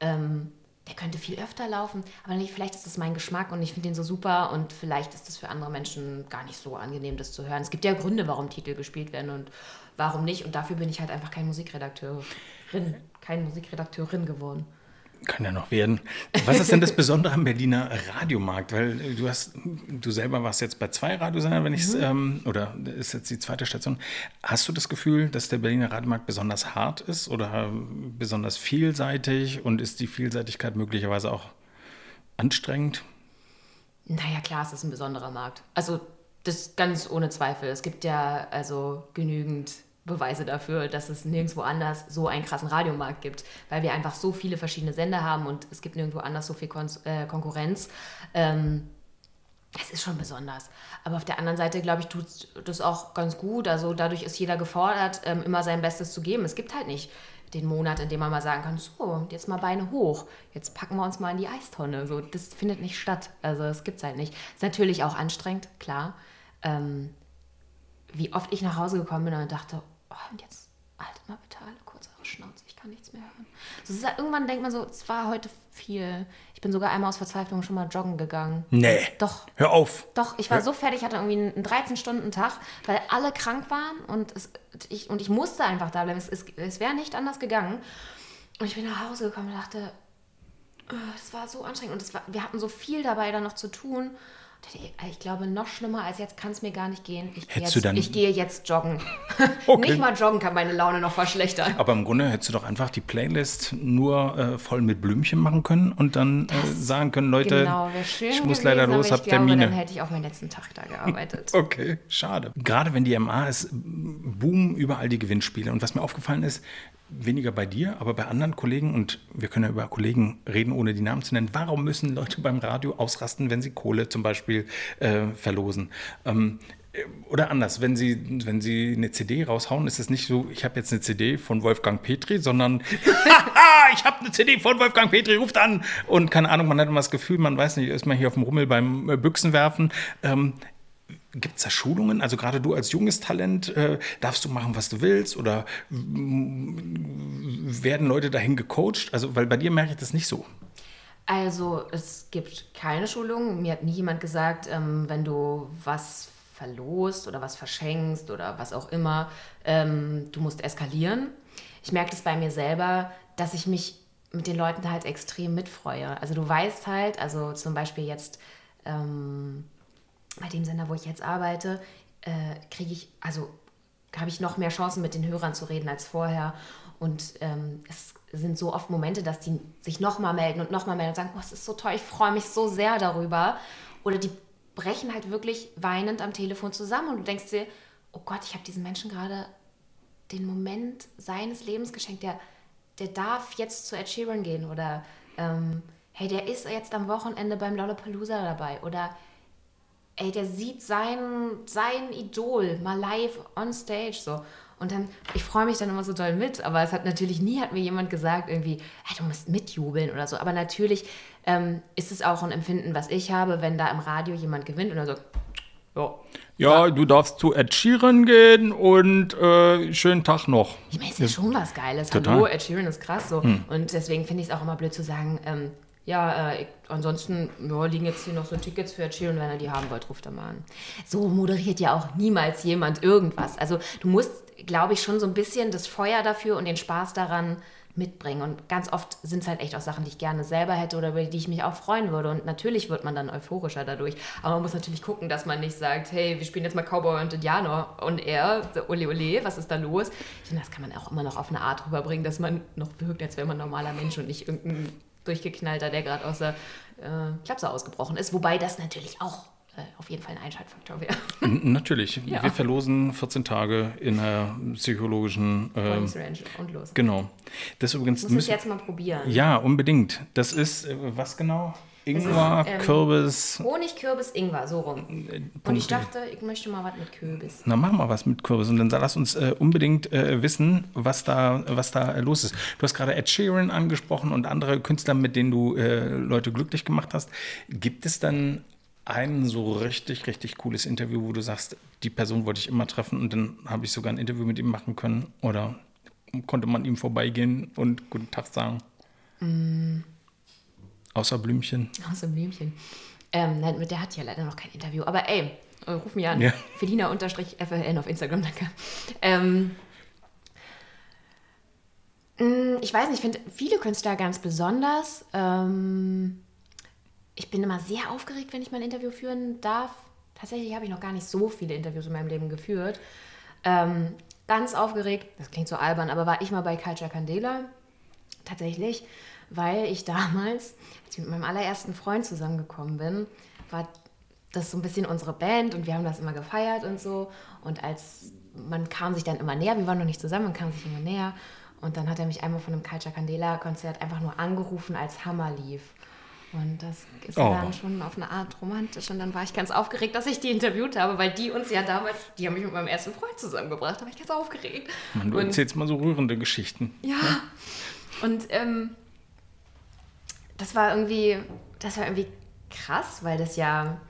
Speaker 2: Ähm, der könnte viel öfter laufen, aber vielleicht ist das mein Geschmack und ich finde den so super und vielleicht ist das für andere Menschen gar nicht so angenehm, das zu hören. Es gibt ja Gründe, warum Titel gespielt werden und warum nicht und dafür bin ich halt einfach kein Musikredakteurin, keine Musikredakteurin geworden.
Speaker 1: Kann ja noch werden. Was ist denn das Besondere am Berliner Radiomarkt? Weil du hast, du selber warst jetzt bei zwei Radiosendern, wenn ich es, mhm. ähm, oder ist jetzt die zweite Station. Hast du das Gefühl, dass der Berliner Radiomarkt besonders hart ist oder besonders vielseitig und ist die Vielseitigkeit möglicherweise auch anstrengend?
Speaker 2: Naja, klar, es ist ein besonderer Markt. Also das ganz ohne Zweifel. Es gibt ja also genügend Beweise dafür, dass es nirgendwo anders so einen krassen Radiomarkt gibt, weil wir einfach so viele verschiedene Sender haben und es gibt nirgendwo anders so viel Kon äh, Konkurrenz. Ähm, es ist schon besonders. Aber auf der anderen Seite, glaube ich, tut das auch ganz gut. Also dadurch ist jeder gefordert, ähm, immer sein Bestes zu geben. Es gibt halt nicht den Monat, in dem man mal sagen kann, so, jetzt mal Beine hoch, jetzt packen wir uns mal in die Eistonne. So, das findet nicht statt. Also es gibt es halt nicht. Ist natürlich auch anstrengend, klar. Ähm, wie oft ich nach Hause gekommen bin und dachte, oh, und jetzt halt mal bitte alle kurz eure Schnauze, ich kann nichts mehr hören. So, halt, irgendwann denkt man so, es war heute viel. Ich bin sogar einmal aus Verzweiflung schon mal joggen gegangen.
Speaker 1: Nee.
Speaker 2: Doch.
Speaker 1: Hör auf.
Speaker 2: Doch, ich war Hör. so fertig, hatte irgendwie einen 13-Stunden-Tag, weil alle krank waren und, es, ich, und ich musste einfach da bleiben. Es, es, es wäre nicht anders gegangen. Und ich bin nach Hause gekommen und dachte, oh, das war so anstrengend und war, wir hatten so viel dabei da noch zu tun. Ich glaube, noch schlimmer als jetzt kann es mir gar nicht gehen. Ich,
Speaker 1: gehe
Speaker 2: jetzt,
Speaker 1: ich
Speaker 2: gehe jetzt joggen. Okay. Nicht mal joggen kann meine Laune noch verschlechtern.
Speaker 1: Aber im Grunde hättest du doch einfach die Playlist nur äh, voll mit Blümchen machen können und dann äh, sagen können, Leute, genau, ich muss gewesen, leider los, habe Termine.
Speaker 2: Dann hätte ich auch meinen letzten Tag da gearbeitet.
Speaker 1: okay, schade. Gerade wenn die MA ist, boom überall die Gewinnspiele. Und was mir aufgefallen ist, weniger bei dir, aber bei anderen Kollegen, und wir können ja über Kollegen reden, ohne die Namen zu nennen, warum müssen Leute beim Radio ausrasten, wenn sie Kohle zum Beispiel äh, verlosen? Ähm, äh, oder anders, wenn Sie, wenn Sie eine CD raushauen, ist es nicht so, ich habe jetzt eine CD von Wolfgang Petri, sondern ich habe eine CD von Wolfgang Petri, ruft an. Und keine Ahnung, man hat immer das Gefühl, man weiß nicht, ist man hier auf dem Rummel beim äh, Büchsenwerfen. Ähm, Gibt es da Schulungen? Also gerade du als junges Talent, äh, darfst du machen, was du willst? Oder werden Leute dahin gecoacht? Also, weil bei dir merke ich das nicht so.
Speaker 2: Also es gibt keine Schulungen. Mir hat nie jemand gesagt, ähm, wenn du was verlost oder was verschenkst oder was auch immer, ähm, du musst eskalieren. Ich merke das bei mir selber, dass ich mich mit den Leuten halt extrem mitfreue. Also du weißt halt, also zum Beispiel jetzt ähm, bei dem Sender, wo ich jetzt arbeite, äh, kriege ich, also habe ich noch mehr Chancen, mit den Hörern zu reden als vorher. Und ähm, es sind so oft Momente, dass die sich nochmal melden und nochmal melden und sagen, oh, es ist so toll, ich freue mich so sehr darüber. Oder die brechen halt wirklich weinend am Telefon zusammen und du denkst dir, oh Gott, ich habe diesen Menschen gerade den Moment seines Lebens geschenkt, der, der darf jetzt zu Ed Sheeran gehen oder ähm, hey, der ist jetzt am Wochenende beim Lollapalooza dabei oder ey, der sieht sein, sein Idol mal live on stage so. Und dann, ich freue mich dann immer so doll mit, aber es hat natürlich nie hat mir jemand gesagt, irgendwie, hey, du musst mitjubeln oder so. Aber natürlich ähm, ist es auch ein Empfinden, was ich habe, wenn da im Radio jemand gewinnt und dann so,
Speaker 1: ja. Ja, du darfst zu Ed Sheeran gehen und äh, schönen Tag noch.
Speaker 2: Ich meine, es ist ja schon was Geiles. Total. Hallo, Ed Sheeran ist krass so. Hm. Und deswegen finde ich es auch immer blöd zu sagen, ähm, ja, äh, ich, ansonsten ja, liegen jetzt hier noch so Tickets für Ed Sheeran, wenn ihr die haben wollt, ruft er mal an. So moderiert ja auch niemals jemand irgendwas. Also du musst, glaube ich, schon so ein bisschen das Feuer dafür und den Spaß daran mitbringen. Und ganz oft sind es halt echt auch Sachen, die ich gerne selber hätte oder über die ich mich auch freuen würde. Und natürlich wird man dann euphorischer dadurch. Aber man muss natürlich gucken, dass man nicht sagt, hey, wir spielen jetzt mal Cowboy und Indianer und er, so, ole ole, was ist da los? Ich finde, das kann man auch immer noch auf eine Art rüberbringen, dass man noch wirkt, als wäre man ein normaler Mensch und nicht irgendein durchgeknallter, der gerade aus der äh, Klapse ausgebrochen ist. Wobei das natürlich auch äh, auf jeden Fall ein Einschaltfaktor wäre.
Speaker 1: Natürlich. Ja. Wir verlosen 14 Tage in der psychologischen.
Speaker 2: Äh, und los.
Speaker 1: Genau. Das übrigens.
Speaker 2: Muss ich jetzt mal probieren.
Speaker 1: Ja, unbedingt. Das ist, äh, was genau? Ingwer, ist, ähm, Kürbis.
Speaker 2: Honig, Kürbis, Ingwer, so rum. Äh, und ich dachte, ich möchte mal was mit Kürbis.
Speaker 1: Na, mach mal was mit Kürbis. Und dann lass uns äh, unbedingt äh, wissen, was da, was da äh, los ist. Du hast gerade Ed Sheeran angesprochen und andere Künstler, mit denen du äh, Leute glücklich gemacht hast. Gibt es dann ein so richtig, richtig cooles Interview, wo du sagst, die Person wollte ich immer treffen und dann habe ich sogar ein Interview mit ihm machen können? Oder konnte man ihm vorbeigehen und guten Tag sagen? Mm. Außer Blümchen.
Speaker 2: Außer Blümchen. Ähm, nein, mit der hat ja leider noch kein Interview. Aber ey, ruf mich an. Ja. Felina-FLN auf Instagram, danke. Ähm, mm, ich weiß nicht, ich finde viele Künstler ganz besonders. Ähm, ich bin immer sehr aufgeregt, wenn ich mein Interview führen darf. Tatsächlich habe ich noch gar nicht so viele Interviews in meinem Leben geführt. Ähm, ganz aufgeregt, das klingt so albern, aber war ich mal bei Culture Candela. Tatsächlich, weil ich damals, als ich mit meinem allerersten Freund zusammengekommen bin, war das so ein bisschen unsere Band und wir haben das immer gefeiert und so. Und als man kam sich dann immer näher, wir waren noch nicht zusammen, man kam sich immer näher. Und dann hat er mich einmal von einem Culture Candela Konzert einfach nur angerufen, als Hammer lief. Und das ist oh. dann schon auf eine Art romantisch. Und dann war ich ganz aufgeregt, dass ich die interviewt habe, weil die uns ja damals, die haben mich mit meinem ersten Freund zusammengebracht, da war ich ganz aufgeregt.
Speaker 1: Man, du und, erzählst mal so rührende Geschichten.
Speaker 2: Ja. ja? Und ähm, das war irgendwie, das war irgendwie krass, weil das ja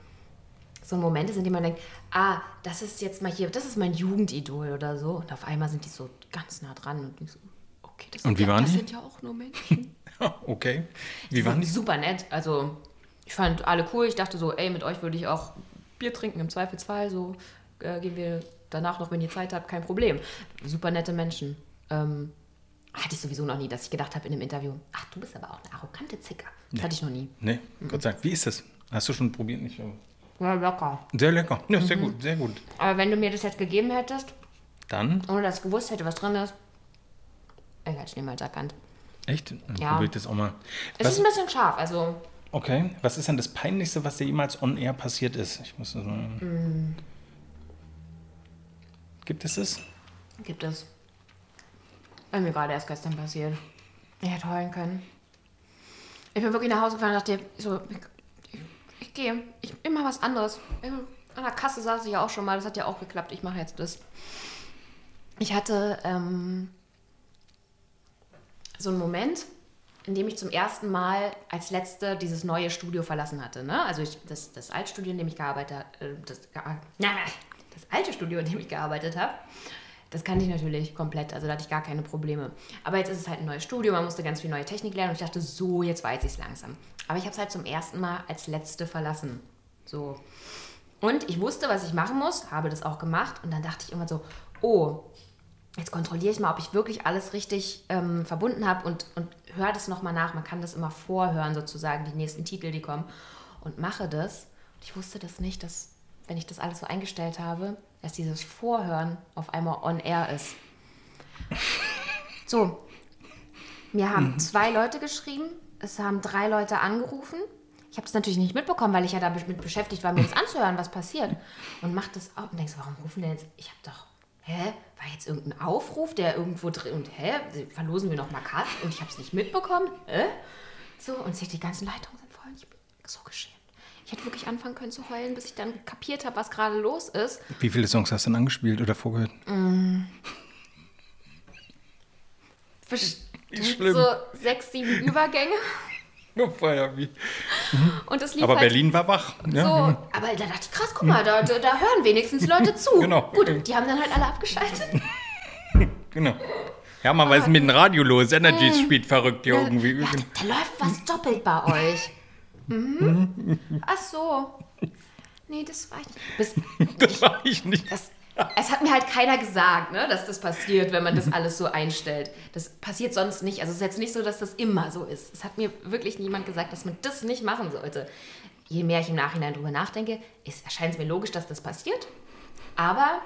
Speaker 2: so Momente sind, in denen man denkt, ah, das ist jetzt mal hier, das ist mein Jugendidol oder so. Und auf einmal sind die so ganz nah dran und so, okay, das,
Speaker 1: und
Speaker 2: sind,
Speaker 1: wie
Speaker 2: ja,
Speaker 1: waren
Speaker 2: das
Speaker 1: die?
Speaker 2: sind ja auch nur Menschen.
Speaker 1: okay. Wie waren die?
Speaker 2: Super nett. Also, ich fand alle cool. Ich dachte so, ey, mit euch würde ich auch Bier trinken im Zweifelsfall. So äh, gehen wir danach noch, wenn ihr Zeit habt, kein Problem. Super nette Menschen. Ähm, hatte ich sowieso noch nie, dass ich gedacht habe in einem Interview, ach, du bist aber auch eine arrogante Zicker. Das nee. hatte ich noch nie.
Speaker 1: Nee, mhm. Gott sei Dank. Wie ist das? Hast du schon probiert? Nicht?
Speaker 2: Ja, lecker.
Speaker 1: Sehr lecker. Ja, sehr mhm. gut, sehr gut.
Speaker 2: Aber wenn du mir das jetzt gegeben hättest,
Speaker 1: dann?
Speaker 2: Ohne dass ich gewusst hätte, was drin ist, ich hätte es niemals erkannt.
Speaker 1: Echt?
Speaker 2: Dann ja.
Speaker 1: Probiert das auch mal.
Speaker 2: Es was, ist ein bisschen scharf, also.
Speaker 1: Okay. Was ist denn das Peinlichste, was dir jemals on air passiert ist? Ich muss das mal. Mm. Gibt es es?
Speaker 2: Gibt es. Bei mir gerade erst gestern passiert. Ich hätte heulen können. Ich bin wirklich nach Hause gefahren und dachte, so, ich, ich, ich gehe. Ich immer was anderes. An der Kasse saß ich ja auch schon mal, das hat ja auch geklappt. Ich mache jetzt das. Ich hatte ähm, so ein Moment, in dem ich zum ersten Mal als Letzte dieses neue Studio verlassen hatte. Ne? Also ich, das, das Altstudio, in dem ich gearbeitet habe, äh, das, das alte Studio, in dem ich gearbeitet habe, das kannte ich natürlich komplett, also da hatte ich gar keine Probleme. Aber jetzt ist es halt ein neues Studio, man musste ganz viel neue Technik lernen und ich dachte, so, jetzt weiß ich es langsam. Aber ich habe es halt zum ersten Mal als Letzte verlassen. So. Und ich wusste, was ich machen muss, habe das auch gemacht und dann dachte ich immer so, oh, jetzt kontrolliere ich mal, ob ich wirklich alles richtig ähm, verbunden habe und, und höre das nochmal nach. Man kann das immer vorhören, sozusagen, die nächsten Titel, die kommen. Und mache das. Und ich wusste das nicht, dass, wenn ich das alles so eingestellt habe, dass dieses Vorhören auf einmal on air ist. So, mir haben mhm. zwei Leute geschrieben, es haben drei Leute angerufen. Ich habe es natürlich nicht mitbekommen, weil ich ja damit beschäftigt war, mir das anzuhören, was passiert. Und mache das auch und denkst, warum rufen denn jetzt? Ich habe doch hä, war jetzt irgendein Aufruf, der irgendwo drin und hä, verlosen wir noch mal Karten und ich habe es nicht mitbekommen, hä? So, und seht, die ganzen Leitungen sind voll. Ich bin so geschämt. Ich hätte wirklich anfangen können zu heulen, bis ich dann kapiert habe, was gerade los ist.
Speaker 1: Wie viele Songs hast du denn angespielt oder vorgehört? Mm.
Speaker 2: Bestimmt so sechs, sieben Übergänge. Mhm. Und das lief
Speaker 1: aber
Speaker 2: halt
Speaker 1: Berlin war wach.
Speaker 2: Ja. So, aber da dachte ich, krass, guck mal, da, da, hören wenigstens Leute zu.
Speaker 1: Genau.
Speaker 2: Gut, die haben dann halt alle abgeschaltet.
Speaker 1: genau. Ja, man weiß mit dem Radio los. Energy spielt verrückt hier irgendwie.
Speaker 2: Ja, da läuft was doppelt bei euch. Mhm. Ach so. Nee, das war ich nicht.
Speaker 1: Das war ich nicht.
Speaker 2: das, es hat mir halt keiner gesagt, ne, dass das passiert, wenn man das alles so einstellt. Das passiert sonst nicht. Also es ist jetzt nicht so, dass das immer so ist. Es hat mir wirklich niemand gesagt, dass man das nicht machen sollte. Je mehr ich im Nachhinein drüber nachdenke, erscheint es mir logisch, dass das passiert. Aber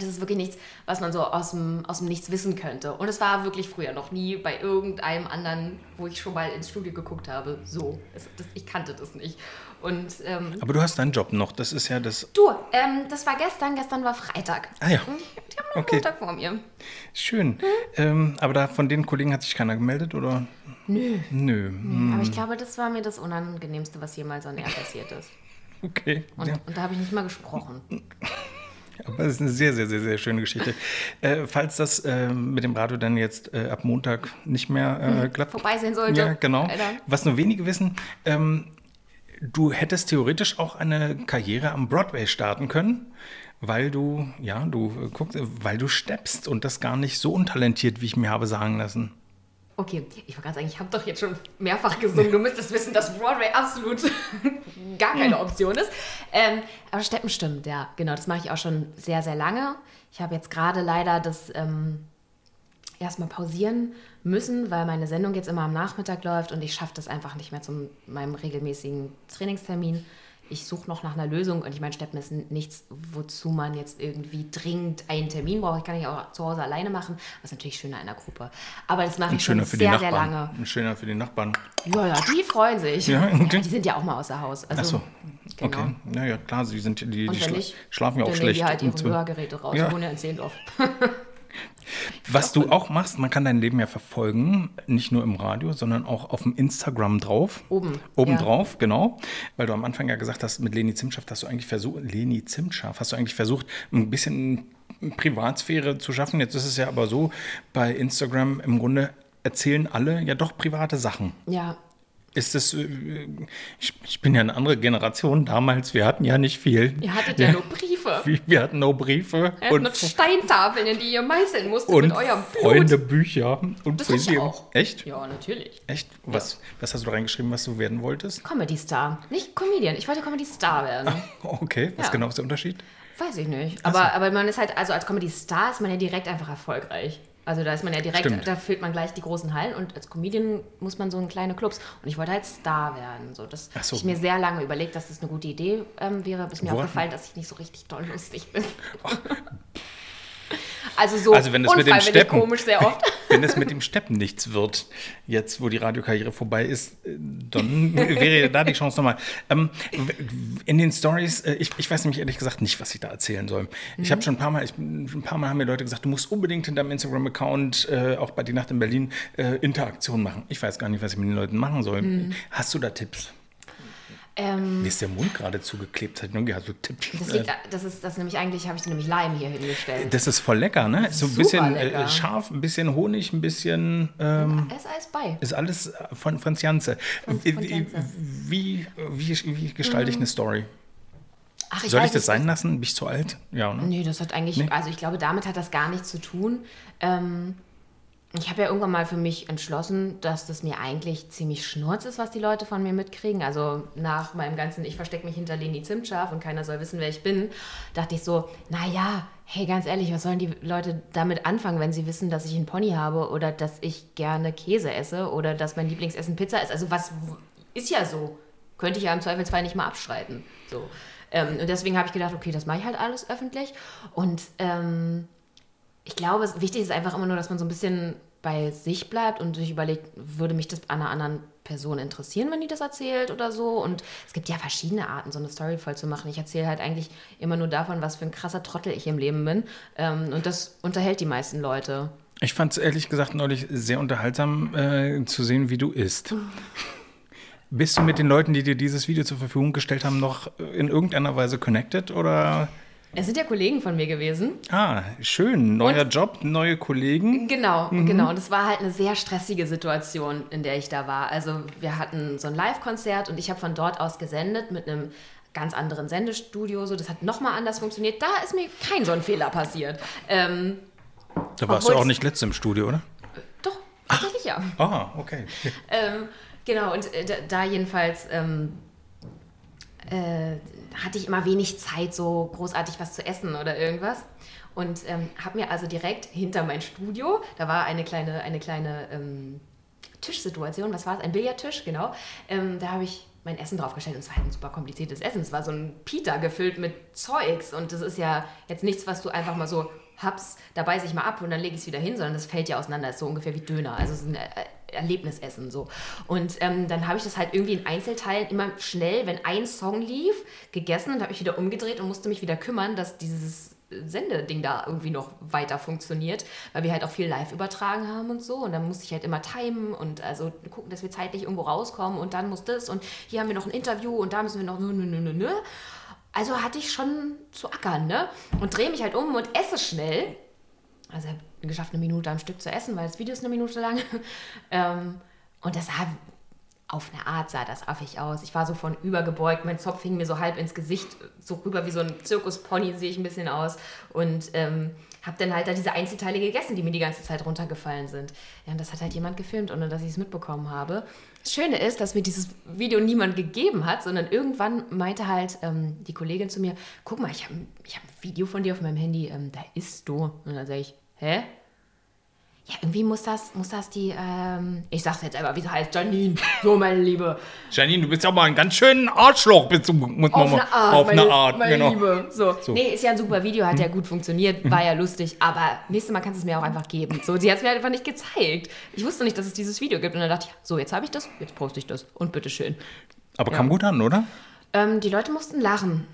Speaker 2: das ist wirklich nichts, was man so aus dem, aus dem Nichts wissen könnte. Und es war wirklich früher noch nie bei irgendeinem anderen, wo ich schon mal ins Studio geguckt habe, so. Es, das, ich kannte das nicht. Und ähm,
Speaker 1: Aber du hast deinen Job noch. Das ist ja das.
Speaker 2: du, ähm, das war gestern, gestern war Freitag.
Speaker 1: Ah ja.
Speaker 2: Die haben noch
Speaker 1: Okay.
Speaker 2: Montag vor mir.
Speaker 1: Schön. Ähm, aber da von den Kollegen hat sich keiner gemeldet, oder?
Speaker 2: Nö.
Speaker 1: Nö.
Speaker 2: Aber ich glaube, das war mir das Unangenehmste, was jemals an Air passiert ist.
Speaker 1: Okay.
Speaker 2: Und,
Speaker 1: Ja.
Speaker 2: und da habe ich nicht mal gesprochen.
Speaker 1: Aber es ist eine sehr, sehr, sehr, sehr schöne Geschichte. Äh, falls das äh, mit dem Radio dann jetzt äh, ab Montag nicht mehr äh, klappt.
Speaker 2: Vorbeisehen sollte.
Speaker 1: Ja, genau.
Speaker 2: Leider.
Speaker 1: Was nur wenige wissen, ähm, du hättest theoretisch auch eine Karriere am Broadway starten können, weil du, ja, du äh, guckst, äh, weil du steppst und das gar nicht so untalentiert, wie ich mir habe sagen lassen.
Speaker 2: Okay, ich wollte gerade sagen, ich habe doch jetzt schon mehrfach gesungen. Du müsstest wissen, dass Broadway absolut gar keine Option ist. Ähm, aber Steppen stimmt, ja. Genau, das mache ich auch schon sehr, sehr lange. Ich habe jetzt gerade leider das ähm, erstmal pausieren müssen, weil meine Sendung jetzt immer am Nachmittag läuft und ich schaffe das einfach nicht mehr zu meinem regelmäßigen Trainingstermin. Ich suche noch nach einer Lösung und ich meine, Steppen ist nichts, wozu man jetzt irgendwie dringend einen Termin braucht. Ich kann ich auch zu Hause alleine machen, was natürlich schöner in der Gruppe. Aber das mache ich schon sehr, sehr lange.
Speaker 1: Ein schöner für die Nachbarn.
Speaker 2: Ja, ja, die freuen sich.
Speaker 1: Ja, okay.
Speaker 2: die sind ja auch mal außer Haus. Also,
Speaker 1: Ach so.
Speaker 2: Genau.
Speaker 1: Okay. Naja, klar, sie sind die, die schla schlafen ja auch
Speaker 2: dann
Speaker 1: schlecht.
Speaker 2: nehmen die halt ihre. Hörgeräte raus.
Speaker 1: Ja.
Speaker 2: Die wohnen ja in Zehlendorf.
Speaker 1: Was du auch machst, man kann dein Leben ja verfolgen, nicht nur im Radio, sondern auch auf dem Instagram drauf.
Speaker 2: Oben,
Speaker 1: Oben
Speaker 2: ja.
Speaker 1: drauf, genau. Weil du am Anfang ja gesagt hast, mit Leni Zimschaft hast du eigentlich versucht, Leni Zimschaft, hast du eigentlich versucht, ein bisschen Privatsphäre zu schaffen. Jetzt ist es ja aber so, bei Instagram im Grunde erzählen alle ja doch private Sachen.
Speaker 2: Ja,
Speaker 1: Ist das, äh, ich, ich bin ja eine andere Generation damals, wir hatten ja nicht viel.
Speaker 2: ihr hattet ja, nur Briefe.
Speaker 1: Wir, wir hatten nur Briefe
Speaker 2: Ihr hattet nur Steintafeln, in die ihr meißeln musstet
Speaker 1: und
Speaker 2: mit eurem Blut.
Speaker 1: Freunde, Bücher und
Speaker 2: Das ja auch.
Speaker 1: Echt?
Speaker 2: Ja, natürlich.
Speaker 1: Echt? Was, was hast du reingeschrieben, was du werden wolltest?
Speaker 2: Comedy-Star. Nicht Comedian. Ich wollte Comedy-Star werden.
Speaker 1: Okay, was
Speaker 2: Ja.
Speaker 1: genau ist der Unterschied?
Speaker 2: Weiß ich nicht. Aber, aber man ist halt, also als Comedy-Star ist man ja direkt einfach erfolgreich. Also da ist man ja direkt,
Speaker 1: Stimmt.
Speaker 2: da füllt man gleich die großen Hallen und als Comedian muss man so in kleine Clubs. Und ich wollte halt Star werden. So, das
Speaker 1: Ach so.
Speaker 2: habe ich mir sehr lange überlegt, dass das eine gute Idee ähm, wäre. Bis mir
Speaker 1: Woran-
Speaker 2: aufgefallen, dass ich nicht so richtig doll lustig bin. Also so
Speaker 1: Also wenn das mit dem Steppen-
Speaker 2: komisch sehr oft.
Speaker 1: Wenn es mit dem Steppen nichts wird, jetzt wo die Radiokarriere vorbei ist, äh, dann wäre da die Chance nochmal. Ähm, in den Stories, äh, ich, ich weiß nämlich ehrlich gesagt nicht, was ich da erzählen soll. Ich
Speaker 2: Mhm.
Speaker 1: habe schon ein paar Mal, ich, ein paar Mal haben mir Leute gesagt, du musst unbedingt in deinem Instagram-Account, äh, auch bei die Nacht in Berlin, äh, Interaktion machen. Ich weiß gar nicht, was ich mit den Leuten machen soll.
Speaker 2: Mhm.
Speaker 1: Hast du da Tipps?
Speaker 2: Ähm,
Speaker 1: Mir ist der Mund gerade zugeklebt. Hat irgendwie hast du Tipps.
Speaker 2: das,
Speaker 1: Äh,
Speaker 2: liegt, das ist das nämlich eigentlich, habe ich nämlich Leim hier hingestellt.
Speaker 1: Das ist voll lecker, ne? So ein bisschen
Speaker 2: lecker.
Speaker 1: äh, scharf, ein bisschen Honig, ein bisschen. Ähm,
Speaker 2: ist alles bei.
Speaker 1: ist alles äh, von.
Speaker 2: Von-
Speaker 1: Wie,
Speaker 2: von
Speaker 1: wie,
Speaker 2: Janze.
Speaker 1: wie, wie, wie gestalte ich eine Story?
Speaker 2: Ach,
Speaker 1: Soll ich das sein lassen? Bin ich zu alt? Ja, ne?
Speaker 2: Nee, das hat eigentlich,
Speaker 1: Nee?
Speaker 2: also ich glaube, damit hat das gar nichts zu tun. Ähm, ich habe ja irgendwann mal für mich entschlossen, dass das mir eigentlich ziemlich schnurz ist, was die Leute von mir mitkriegen. Also nach meinem ganzen, ich verstecke mich hinter Leni Zimtscharf und keiner soll wissen, wer ich bin, dachte ich so, naja, hey, ganz ehrlich, was sollen die Leute damit anfangen, wenn sie wissen, dass ich einen Pony habe oder dass ich gerne Käse esse oder dass mein Lieblingsessen Pizza ist? Also was ist ja so. Könnte ich ja im Zweifelsfall nicht mal abstreiten. So. Ähm, und deswegen habe ich gedacht, okay, das mache ich halt alles öffentlich. Und ähm, ich glaube, es, wichtig ist einfach immer nur, dass man so ein bisschen bei sich bleibt und sich überlegt, würde mich das einer anderen Person interessieren, wenn die das erzählt oder so. Und es gibt ja verschiedene Arten, so eine Story voll zu machen. Ich erzähle halt eigentlich immer nur davon, was für ein krasser Trottel ich im Leben bin. Ähm, und das unterhält die meisten Leute.
Speaker 1: Ich fand es ehrlich gesagt neulich sehr unterhaltsam äh, zu sehen, wie du isst. Bist du mit den Leuten, die dir dieses Video zur Verfügung gestellt haben, noch in irgendeiner Weise connected oder?
Speaker 2: Es sind ja Kollegen von mir gewesen.
Speaker 1: Ah, schön. Neuer
Speaker 2: Und-
Speaker 1: Job, neue Kollegen.
Speaker 2: Genau, genau. Und es war halt eine sehr stressige Situation, in der ich da war. Also wir hatten so ein Live-Konzert und ich habe von dort aus gesendet mit einem ganz anderen Sendestudio. So, das hat nochmal anders funktioniert. Da ist mir kein so ein Fehler passiert. Ähm,
Speaker 1: Da warst du auch nicht letzte im Studio, oder?
Speaker 2: Doch, tatsächlich ja.
Speaker 1: Ah, okay.
Speaker 2: Ähm, genau, und äh, da, da jedenfalls ähm, äh, hatte ich immer wenig Zeit, so großartig was zu essen oder irgendwas. Und ähm, habe mir also direkt hinter mein Studio, da war eine kleine, eine kleine ähm, Tischsituation, was war es? Ein Billardtisch, genau. Ähm, da habe ich mein Essen draufgestellt und es war halt ein super kompliziertes Essen. Es war so ein Pita gefüllt mit Zeugs und das ist ja jetzt nichts, was du einfach mal so hab's, da beiße ich mal ab und dann lege ich es wieder hin, sondern das fällt ja auseinander. Das ist so ungefähr wie Döner. Also es ist ein äh, Erlebnisessen so. Und ähm, dann habe ich das halt irgendwie in Einzelteilen immer schnell, wenn ein Song lief, gegessen und habe mich wieder umgedreht und musste mich wieder kümmern, dass dieses Sendeding da irgendwie noch weiter funktioniert, weil wir halt auch viel live übertragen haben und so. Und dann musste ich halt immer timen und also gucken, dass wir zeitlich irgendwo rauskommen und dann muss das und hier haben wir noch ein Interview und da müssen wir noch nö, nö, nö, nö. Also hatte ich schon zu ackern, ne? Und drehe mich halt um und esse schnell. Also geschafft, eine Minute am Stück zu essen, weil das Video ist eine Minute lang. ähm, und das sah auf eine Art sah das affig aus. Ich war so von übergebeugt, mein Zopf hing mir so halb ins Gesicht, so rüber wie so ein Zirkuspony sehe ich ein bisschen aus. Und ähm, habe dann halt da diese Einzelteile gegessen, die mir die ganze Zeit runtergefallen sind. Ja, und das hat halt jemand gefilmt, ohne dass ich es mitbekommen habe. Das Schöne ist, dass mir dieses Video niemand gegeben hat, sondern irgendwann meinte halt ähm, die Kollegin zu mir, guck mal, ich habe ich hab ein Video von dir auf meinem Handy, ähm, da isst du. Und dann sage ich, hä? Ja, irgendwie muss das, muss das die, ähm, ich sag's jetzt einfach, wie sie heißt, Janine. So, meine Liebe.
Speaker 1: Janine, du bist ja mal ein ganz schönen Arschloch, bist du, muss
Speaker 2: auf
Speaker 1: man
Speaker 2: eine Art,
Speaker 1: auf
Speaker 2: meine,
Speaker 1: eine Art,
Speaker 2: meine
Speaker 1: genau.
Speaker 2: Liebe. So.
Speaker 1: So.
Speaker 2: Nee, ist ja ein super Video, hat ja gut funktioniert, war ja lustig, aber nächstes Mal kannst du es mir auch einfach geben. So, sie hat es mir einfach nicht gezeigt. Ich wusste nicht, dass es dieses Video gibt und dann dachte ich, so, jetzt habe ich das, jetzt poste ich das und bitteschön.
Speaker 1: Aber kam gut an, oder?
Speaker 2: Ähm, die Leute mussten lachen.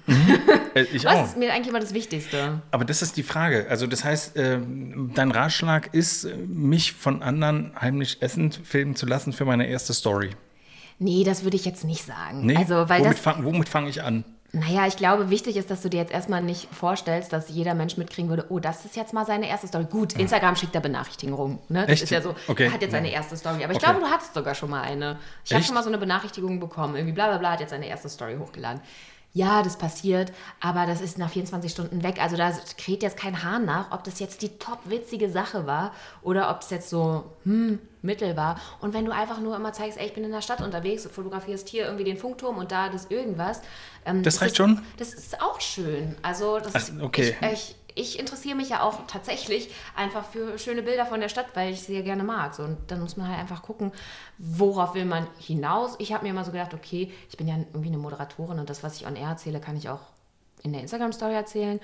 Speaker 1: Äh, ich
Speaker 2: Was
Speaker 1: auch.
Speaker 2: ist mir eigentlich immer das Wichtigste?
Speaker 1: Aber das ist die Frage. Also das heißt, äh, dein Ratschlag ist, äh, mich von anderen heimlich essend filmen zu lassen für meine erste Story.
Speaker 2: Nee, das würde ich jetzt nicht sagen.
Speaker 1: Nee?
Speaker 2: Also, weil
Speaker 1: womit
Speaker 2: das,
Speaker 1: fang- womit fange ich an?
Speaker 2: Naja, ich glaube, wichtig ist, dass du dir jetzt erstmal nicht vorstellst, dass jeder Mensch mitkriegen würde, oh, das ist jetzt mal seine erste Story. Gut, Instagram schickt da Benachrichtigungen. Ne? Das
Speaker 1: Echt?
Speaker 2: ist ja so,
Speaker 1: Okay.
Speaker 2: er hat jetzt seine erste Story. Aber ich
Speaker 1: Okay.
Speaker 2: glaube, du hattest sogar schon mal eine. Ich habe schon mal so eine Benachrichtigung bekommen. Irgendwie bla bla bla hat jetzt seine erste Story hochgeladen. Ja, das passiert, aber das ist nach 24 Stunden weg. Also da kräht jetzt kein Hahn nach, ob das jetzt die top witzige Sache war oder ob es jetzt so, hm, Mittel war. Und wenn du einfach nur immer zeigst, ey, ich bin in der Stadt unterwegs, fotografierst hier irgendwie den Funkturm und da das irgendwas. ähm,
Speaker 1: Das reicht
Speaker 2: ist,
Speaker 1: schon?
Speaker 2: Das ist auch schön. Also das
Speaker 1: Ach, okay.
Speaker 2: ich, ich, ich interessiere mich ja auch tatsächlich einfach für schöne Bilder von der Stadt, weil ich sie ja gerne mag. So, und dann muss man halt einfach gucken, worauf will man hinaus. Ich habe mir immer so gedacht, okay, ich bin ja irgendwie eine Moderatorin und das, was ich on air erzähle, kann ich auch in der Instagram-Story erzählen.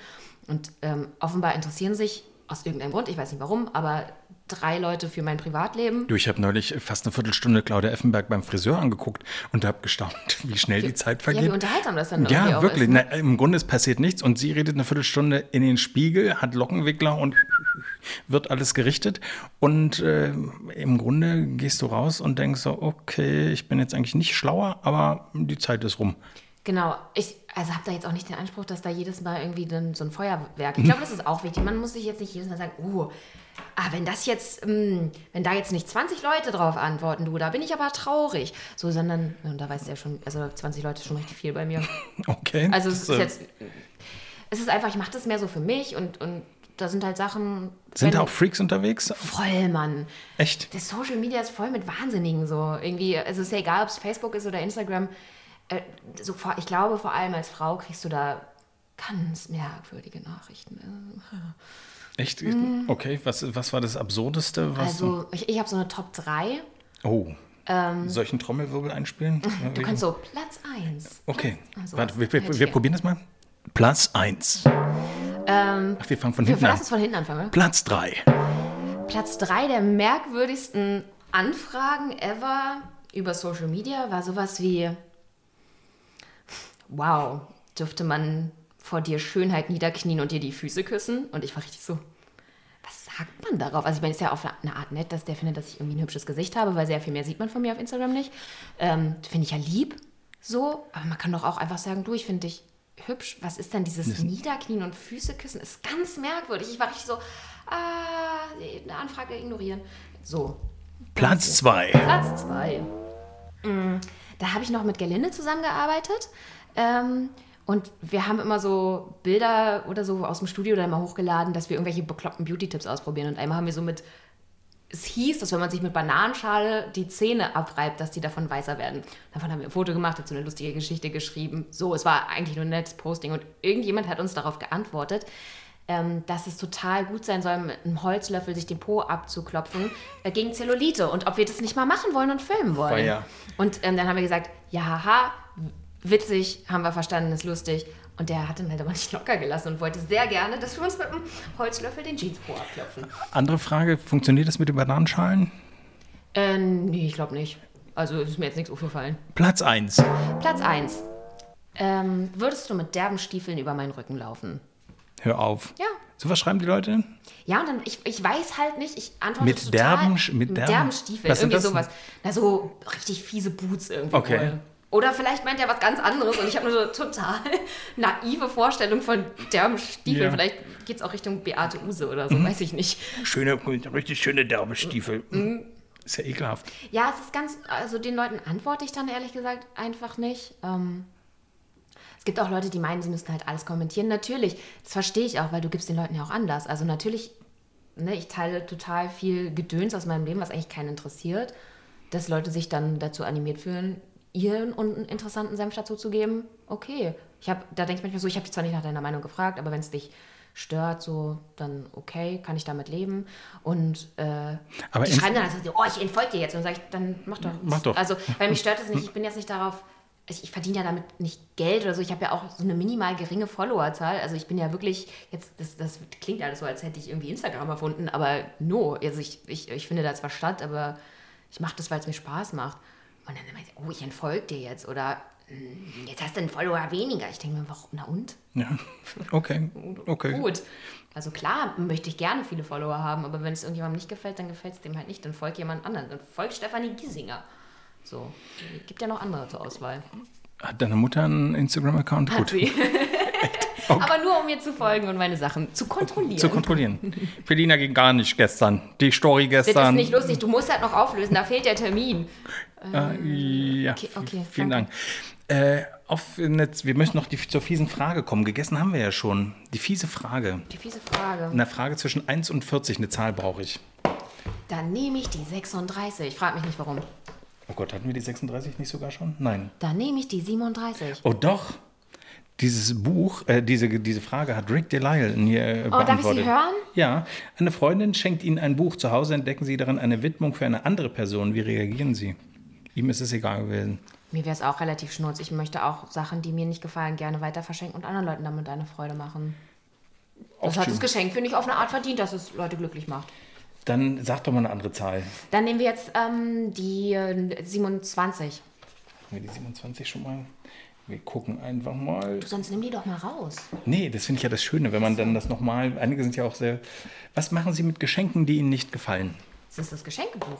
Speaker 2: Und ähm, offenbar interessieren sich aus irgendeinem Grund, ich weiß nicht warum, aber drei Leute für mein Privatleben.
Speaker 1: Du, ich habe neulich fast eine Viertelstunde Claudia Effenberg beim Friseur angeguckt und habe gestaunt, wie schnell die Zeit
Speaker 2: Ja,
Speaker 1: vergeht.
Speaker 2: wie unterhaltsam das dann
Speaker 1: Ja, wirklich.
Speaker 2: ist. Ne?
Speaker 1: Na, Im Grunde es passiert nichts und sie redet eine Viertelstunde in den Spiegel, hat Lockenwickler und wird alles gerichtet. Und äh, im Grunde gehst du raus und denkst so, okay, ich bin jetzt eigentlich nicht schlauer, aber die Zeit ist rum.
Speaker 2: Genau, ich also habe da jetzt auch nicht den Anspruch, dass da jedes Mal irgendwie dann so ein Feuerwerk. Ich glaube, das ist auch wichtig. Man muss sich jetzt nicht jedes Mal sagen, oh, ah, wenn das jetzt, mh, wenn da jetzt nicht 20 Leute drauf antworten, du, da bin ich aber traurig. So, sondern, und da weißt du ja schon, also 20 Leute ist schon richtig viel bei mir.
Speaker 1: Okay.
Speaker 2: Also es ist
Speaker 1: äh,
Speaker 2: jetzt, es ist einfach, ich mache das mehr so für mich und, und da sind halt Sachen.
Speaker 1: Sind da auch Freaks unterwegs?
Speaker 2: voll, Mann.
Speaker 1: Echt?
Speaker 2: Das Social Media ist voll mit Wahnsinnigen so. Irgendwie, also es ist ja egal, ob es Facebook ist oder Instagram. Äh, so, ich glaube, vor allem als Frau kriegst du da ganz merkwürdige Nachrichten.
Speaker 1: Echt? Okay, was, was war das Absurdeste?
Speaker 2: Also ich, ich habe so eine Top 3.
Speaker 1: oh. Soll ich einen Trommelwirbel einspielen?
Speaker 2: Ähm, Du kannst so Platz 1.
Speaker 1: Okay.
Speaker 2: Also,
Speaker 1: Warte, wir, wir, wir probieren das mal. Platz 1.
Speaker 2: Ähm,
Speaker 1: Ach, wir fangen von
Speaker 2: wir
Speaker 1: hinten an.
Speaker 2: lassen es von hinten anfangen. ne?
Speaker 1: Platz 3.
Speaker 2: Platz 3 der merkwürdigsten Anfragen ever über Social Media war sowas wie: Wow, dürfte man vor dir Schönheit niederknien und dir die Füße küssen? Und ich war richtig so. Was sagt man darauf? Also ich meine, es ist ja auf eine Art nett, dass der findet, dass ich irgendwie ein hübsches Gesicht habe, weil sehr viel mehr sieht man von mir auf Instagram nicht. Ähm, Finde ich ja lieb, so. Aber man kann doch auch einfach sagen, du, ich finde dich hübsch. Was ist denn dieses Niederknien und Füße küssen? Ist ganz merkwürdig. Ich war richtig so, ah, eine Anfrage ignorieren. So.
Speaker 1: Platz 2.
Speaker 2: Platz zwei. Mm, Da habe ich noch mit Gerlinde zusammengearbeitet. Ähm, Und wir haben immer so Bilder oder so aus dem Studio dann mal hochgeladen, dass wir irgendwelche bekloppten Beauty-Tipps ausprobieren. Und einmal haben wir so mit, es hieß, dass wenn man sich mit Bananenschale die Zähne abreibt, dass die davon weißer werden. Davon haben wir ein Foto gemacht, dazu eine lustige Geschichte geschrieben. So, es war eigentlich nur ein nettes Posting. Und irgendjemand hat uns darauf geantwortet, ähm, dass es total gut sein soll, mit einem Holzlöffel sich den Po abzuklopfen äh, gegen Zellulite. Und ob wir das nicht mal machen wollen und filmen wollen.
Speaker 1: Feuer.
Speaker 2: Und ähm, dann haben wir gesagt, ja, haha, witzig, haben wir verstanden, ist lustig. Und der hat dann halt aber nicht locker gelassen und wollte sehr gerne, dass wir uns mit einem Holzlöffel den Jeanspo abklopfen.
Speaker 1: Andere Frage, funktioniert das mit den Bananenschalen?
Speaker 2: Äh, nee, ich glaube nicht. Also ist mir jetzt nichts aufgefallen.
Speaker 1: Platz 1.
Speaker 2: Platz 1. Ähm, würdest du mit derben Stiefeln über meinen Rücken laufen?
Speaker 1: Hör auf.
Speaker 2: Ja.
Speaker 1: So was schreiben die Leute?
Speaker 2: Ja, und dann, ich, ich weiß halt nicht, ich antworte
Speaker 1: Mit
Speaker 2: total,
Speaker 1: derben mit derben-
Speaker 2: Stiefeln,
Speaker 1: Was sind
Speaker 2: irgendwie sowas. Na, so richtig fiese Boots irgendwie.
Speaker 1: Okay.
Speaker 2: wohl. Oder vielleicht meint er was ganz anderes und ich habe nur so total naive Vorstellung von derben Stiefeln.
Speaker 1: Ja.
Speaker 2: Vielleicht geht es auch Richtung Beate Use oder so, weiß ich nicht.
Speaker 1: Schöne, richtig schöne derbe Stiefel. Ist ja ekelhaft.
Speaker 2: Ja, es ist ganz, also den Leuten antworte ich dann ehrlich gesagt einfach nicht. Ähm, es gibt auch Leute, die meinen, sie müssten halt alles kommentieren. Natürlich, das verstehe ich auch, weil du gibst den Leuten ja auch anders. Also natürlich, ne, ich teile total viel Gedöns aus meinem Leben, was eigentlich keinen interessiert, dass Leute sich dann dazu animiert fühlen, ihren un- interessanten Senf dazu zu geben. Okay, ich habe, da denke ich manchmal so, ich habe dich zwar nicht nach deiner Meinung gefragt, aber wenn es dich stört, so, dann okay, kann ich damit leben. Und äh,
Speaker 1: Aber
Speaker 2: die schreiben dann also, oh, ich entfolge dir jetzt. Und dann sage ich, dann mach doch.
Speaker 1: Mach doch.
Speaker 2: Also, weil mich stört es nicht, ich bin jetzt nicht darauf, ich, ich verdiene ja damit nicht Geld oder so. Ich habe ja auch so eine minimal geringe Followerzahl. Also ich bin ja wirklich, jetzt, das, das klingt alles so, als hätte ich irgendwie Instagram erfunden, aber no. Also ich, ich, ich finde da zwar statt, aber ich mache das, weil es mir Spaß macht. Und dann meinte ich, oh, ich entfolge dir jetzt. Oder "Hm, jetzt hast du einen Follower weniger. Ich denke mir, warum? Na und?
Speaker 1: Ja. Okay. Okay.
Speaker 2: Gut. Also klar, möchte ich gerne viele Follower haben, aber wenn es irgendjemandem nicht gefällt, dann gefällt es dem halt nicht. Dann folgt jemand anderen. Dann folgt Stefanie Giesinger. So. Gibt ja noch andere zur Auswahl.
Speaker 1: Hat deine Mutter einen Instagram-Account? Gut.
Speaker 2: sie. aber nur um mir zu folgen und meine Sachen zu kontrollieren.
Speaker 1: Zu kontrollieren. Felina ging gar nicht gestern. Die Story
Speaker 2: das ist
Speaker 1: gestern.
Speaker 2: nicht lustig, du musst halt noch auflösen, da fehlt der Termin.
Speaker 1: Äh, ja,
Speaker 2: Okay, okay,
Speaker 1: vielen Dank. Äh, auf, Netz, wir möchten noch die, zur fiesen Frage kommen. Gegessen haben wir ja schon. Die fiese Frage.
Speaker 2: Die fiese Frage.
Speaker 1: Eine Frage zwischen 1 und 40, eine Zahl brauche ich.
Speaker 2: Dann nehme ich die 36. Frag mich nicht warum.
Speaker 1: Oh Gott, hatten wir die 36 nicht sogar schon? Nein.
Speaker 2: Dann nehme ich die 37.
Speaker 1: Oh doch. Dieses Buch, äh, diese, diese Frage hat Rick Delisle hier äh,
Speaker 2: Oh, darf ich
Speaker 1: beantwortet.
Speaker 2: sie hören?
Speaker 1: Ja. Eine Freundin schenkt Ihnen ein Buch. Zu Hause entdecken Sie darin eine Widmung für eine andere Person. Wie reagieren Sie? Ihm ist es egal gewesen.
Speaker 2: Mir wäre es auch relativ schnurz. Ich möchte auch Sachen, die mir nicht gefallen, gerne weiter verschenken und anderen Leuten damit eine Freude machen. Das hat das. Geschenk, finde ich, auf eine Art verdient, dass es Leute glücklich macht.
Speaker 1: Dann sag doch mal eine andere Zahl.
Speaker 2: Dann nehmen wir jetzt ähm, die äh, 27.
Speaker 1: Haben wir die 27 schon mal? Wir gucken einfach mal.
Speaker 2: Du, sonst nimm die doch mal raus.
Speaker 1: Nee, das finde ich ja das Schöne, wenn man dann das nochmal. Einige sind ja auch sehr. Was machen Sie mit Geschenken, die Ihnen nicht gefallen?
Speaker 2: Das ist das Geschenkebuch.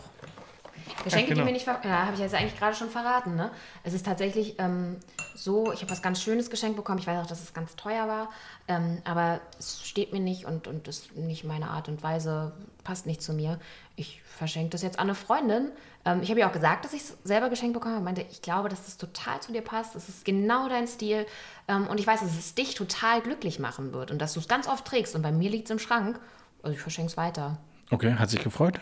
Speaker 2: Geschenke,
Speaker 1: genau.
Speaker 2: die mir nicht ver ja, habe ich jetzt eigentlich gerade schon verraten. Ne? Es ist tatsächlich ähm, so, ich habe was ganz Schönes geschenkt bekommen. Ich weiß auch, dass es ganz teuer war, ähm, aber es steht mir nicht und, und ist nicht meine Art und Weise, passt nicht zu mir. Ich verschenke das jetzt an eine Freundin. Ähm, ich habe ihr auch gesagt, dass ich es selber geschenkt bekommen habe. Ich meinte, ich glaube, dass das total zu dir passt. Es ist genau dein Stil. Ähm, und ich weiß, dass es dich total glücklich machen wird und dass du es ganz oft trägst. Und bei mir liegt es im Schrank. Also ich verschenke es weiter.
Speaker 1: Okay, hat sich gefreut?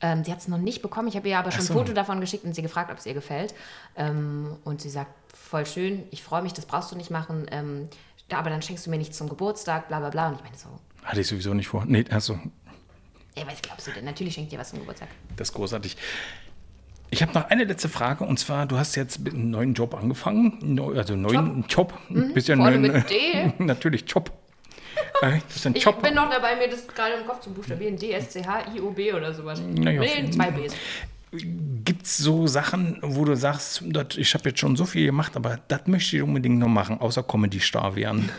Speaker 2: Ähm, sie hat es noch nicht bekommen. Ich habe ihr aber schon
Speaker 1: so.
Speaker 2: ein Foto davon geschickt und sie gefragt, ob es ihr gefällt. Ähm, und sie sagt, voll schön, ich freue mich, das brauchst du nicht machen. Ähm, da- aber dann schenkst du mir nichts zum Geburtstag, bla bla bla. Und ich meine so,
Speaker 1: Hatte ich sowieso nicht vor. Nee, achso,
Speaker 2: ey, was glaubst du denn? Natürlich schenkt dir was zum Geburtstag.
Speaker 1: das ist großartig. Ich habe noch eine letzte Frage und zwar: Du hast jetzt mit einem neuen Job angefangen, also neuen Job. Bist ja neuen, natürlich Job. Äh, Das
Speaker 2: Ich
Speaker 1: Job.
Speaker 2: bin noch dabei, mir das gerade im Kopf zu buchstabieren. D, S, C, H, I, O, B oder sowas.
Speaker 1: Naja,
Speaker 2: nee, zwei Bs.
Speaker 1: Gibt es so Sachen, wo du sagst, das, ich habe jetzt schon so viel gemacht, aber das möchte ich unbedingt noch machen, außer Comedy-Star werden?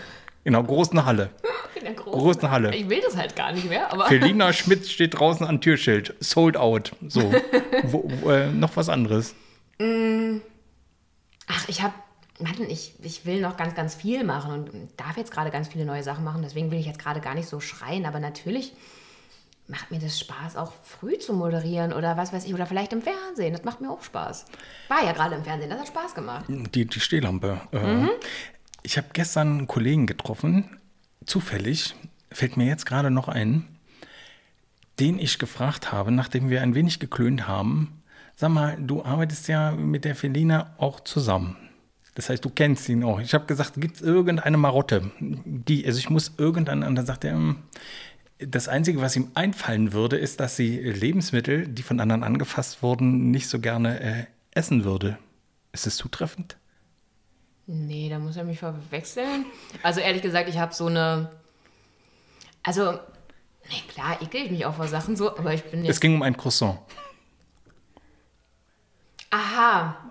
Speaker 1: In einer großen Halle.
Speaker 2: In der großen,
Speaker 1: Großen Halle.
Speaker 2: Ich will das halt gar nicht mehr, aber.
Speaker 1: Felina Schmidt steht draußen am Türschild. Sold out. So. wo, wo, äh, noch was anderes.
Speaker 2: Ach, ich habe, Mann, ich, ich will noch ganz, ganz viel machen und darf jetzt gerade ganz viele neue Sachen machen. Deswegen will ich jetzt gerade gar nicht so schreien. Aber natürlich macht mir das Spaß, auch früh zu moderieren oder was weiß ich. Oder vielleicht im Fernsehen. Das macht mir auch Spaß. War ja gerade im Fernsehen, das hat Spaß gemacht.
Speaker 1: Die, die Stehlampe. Äh,
Speaker 2: Mhm.
Speaker 1: Ich habe gestern einen Kollegen getroffen, zufällig, fällt mir jetzt gerade noch ein, den ich gefragt habe, nachdem wir ein wenig geklönt haben, sag mal, du arbeitest ja mit der Felina auch zusammen. Das heißt, du kennst ihn auch. Ich habe gesagt, gibt es irgendeine Marotte? Die, also ich muss irgendeine, und dann sagt er, hm, das Einzige, was ihm einfallen würde, ist, dass sie Lebensmittel, die von anderen angefasst wurden, nicht so gerne äh, essen würde. Ist es zutreffend?
Speaker 2: Nee, da muss er mich verwechseln. Also ehrlich gesagt, ich habe so eine. Also, nee, klar, ekel ich mich auch vor Sachen so, aber ich bin jetzt.
Speaker 1: Es ging um ein Croissant.
Speaker 2: Aha.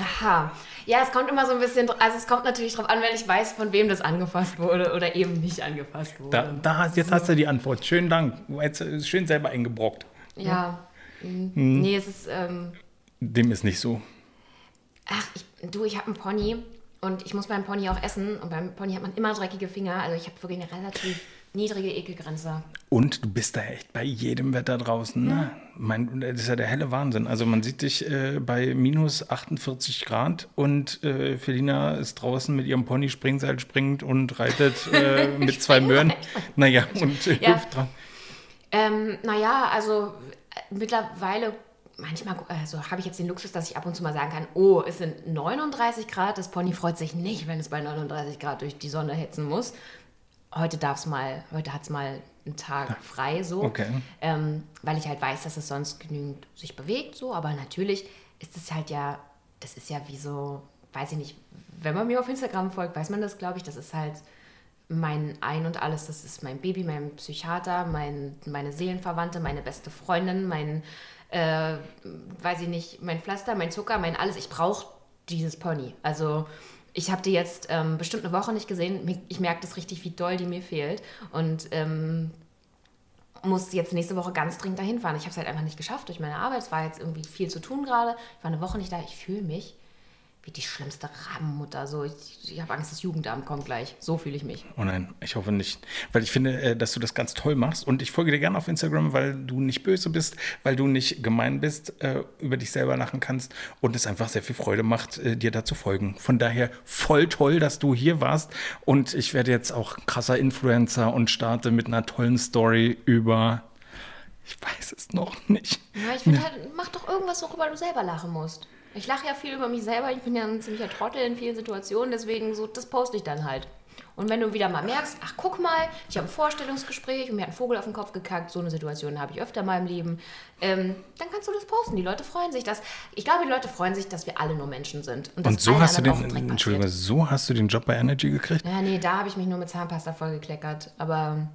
Speaker 2: Aha. Ja, es kommt immer so ein bisschen, also es kommt natürlich darauf an, wenn ich weiß, von wem das angefasst wurde oder eben nicht angefasst wurde.
Speaker 1: Da, da jetzt so. hast du die Antwort. Schönen Dank. Jetzt schön selber eingebrockt.
Speaker 2: Ja. ja. Hm. Nee, es ist. Ähm,
Speaker 1: Dem ist nicht so.
Speaker 2: Ach, ich, du, ich habe einen Pony und ich muss beim Pony auch essen und beim Pony hat man immer dreckige Finger. Also ich habe wirklich eine relativ niedrige Ekelgrenze.
Speaker 1: Und du bist da echt bei jedem Wetter draußen. Ne? Mein, das ist ja der helle Wahnsinn. Also man sieht dich äh, bei minus 48 Grad und äh, Felina ist draußen mit ihrem Pony Springseil springend und reitet äh, mit zwei Möhren. Naja, und äh, ja. hüpft dran.
Speaker 2: Ähm, naja, also äh, mittlerweile manchmal also habe ich jetzt den Luxus, dass ich ab und zu mal sagen kann, oh, es sind 39 Grad, das Pony freut sich nicht, wenn es bei 39 Grad durch die Sonne hetzen muss. Heute darf es mal, heute hat es mal einen Tag frei so,
Speaker 1: okay.
Speaker 2: ähm, weil ich halt weiß, dass es sonst genügend sich bewegt so, aber natürlich ist es halt ja, das ist ja wie so, weiß ich nicht, wenn man mir auf Instagram folgt, weiß man das, glaube ich, das ist halt mein Ein und Alles, das ist mein Baby, mein Psychiater, mein, meine Seelenverwandte, meine beste Freundin, mein äh, weiß ich nicht, mein Pflaster, mein Zucker, mein alles. Ich brauche dieses Pony. Also ich habe die jetzt ähm, bestimmt eine Woche nicht gesehen. Ich merke das richtig, wie doll die mir fehlt. Und ähm, muss jetzt nächste Woche ganz dringend dahin fahren. Ich habe es halt einfach nicht geschafft durch meine Arbeit. Es war jetzt irgendwie viel zu tun gerade. Ich war eine Woche nicht da. Ich fühle mich wie die schlimmste Rabenmutter. So, ich, ich habe Angst, das Jugendamt kommt gleich. So fühle ich mich.
Speaker 1: Oh nein, ich hoffe nicht. Weil ich finde, äh, dass du das ganz toll machst. Und ich folge dir gerne auf Instagram, weil du nicht böse bist, weil du nicht gemein bist, äh, über dich selber lachen kannst und es einfach sehr viel Freude macht, äh, dir da zu folgen. Von daher voll toll, dass du hier warst. Und ich werde jetzt auch krasser Influencer und starte mit einer tollen Story über. Ich weiß es noch nicht.
Speaker 2: Ja, ich finde halt, mach doch irgendwas, worüber du selber lachen musst. Ich lache ja viel über mich selber. Ich bin ja ein ziemlicher Trottel in vielen Situationen. Deswegen, so, das poste ich dann halt. Und wenn du wieder mal merkst, ach guck mal, ich habe ein Vorstellungsgespräch und mir hat ein Vogel auf den Kopf gekackt, so eine Situation habe ich öfter in meinem Leben, ähm, dann kannst du das posten. Die Leute freuen sich, dass, ich glaube, die Leute freuen sich, dass wir alle nur Menschen sind.
Speaker 1: Und, und so hast du den, Entschuldigung, so hast du den Job bei Energy gekriegt?
Speaker 2: Ja, nee, da habe ich mich nur mit Zahnpasta vollgekleckert, aber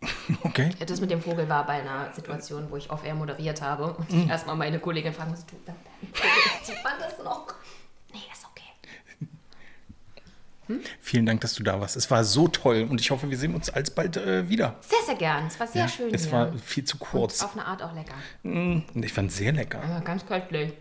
Speaker 1: Okay.
Speaker 2: Das mit dem Vogel war bei einer Situation, wo ich off-air moderiert habe und ich mm. erstmal meine Kollegin fragen musste, tut sieht man das noch? Nee, ist okay.
Speaker 1: Hm? Vielen Dank, dass du da warst. Es war so toll und ich hoffe, wir sehen uns alsbald äh, wieder.
Speaker 2: Sehr, sehr gern. Es war sehr ja, schön.
Speaker 1: Es hier. war viel zu kurz.
Speaker 2: Und auf eine Art auch lecker.
Speaker 1: Mm, ich fand es sehr lecker.
Speaker 2: Aber ganz köstlich.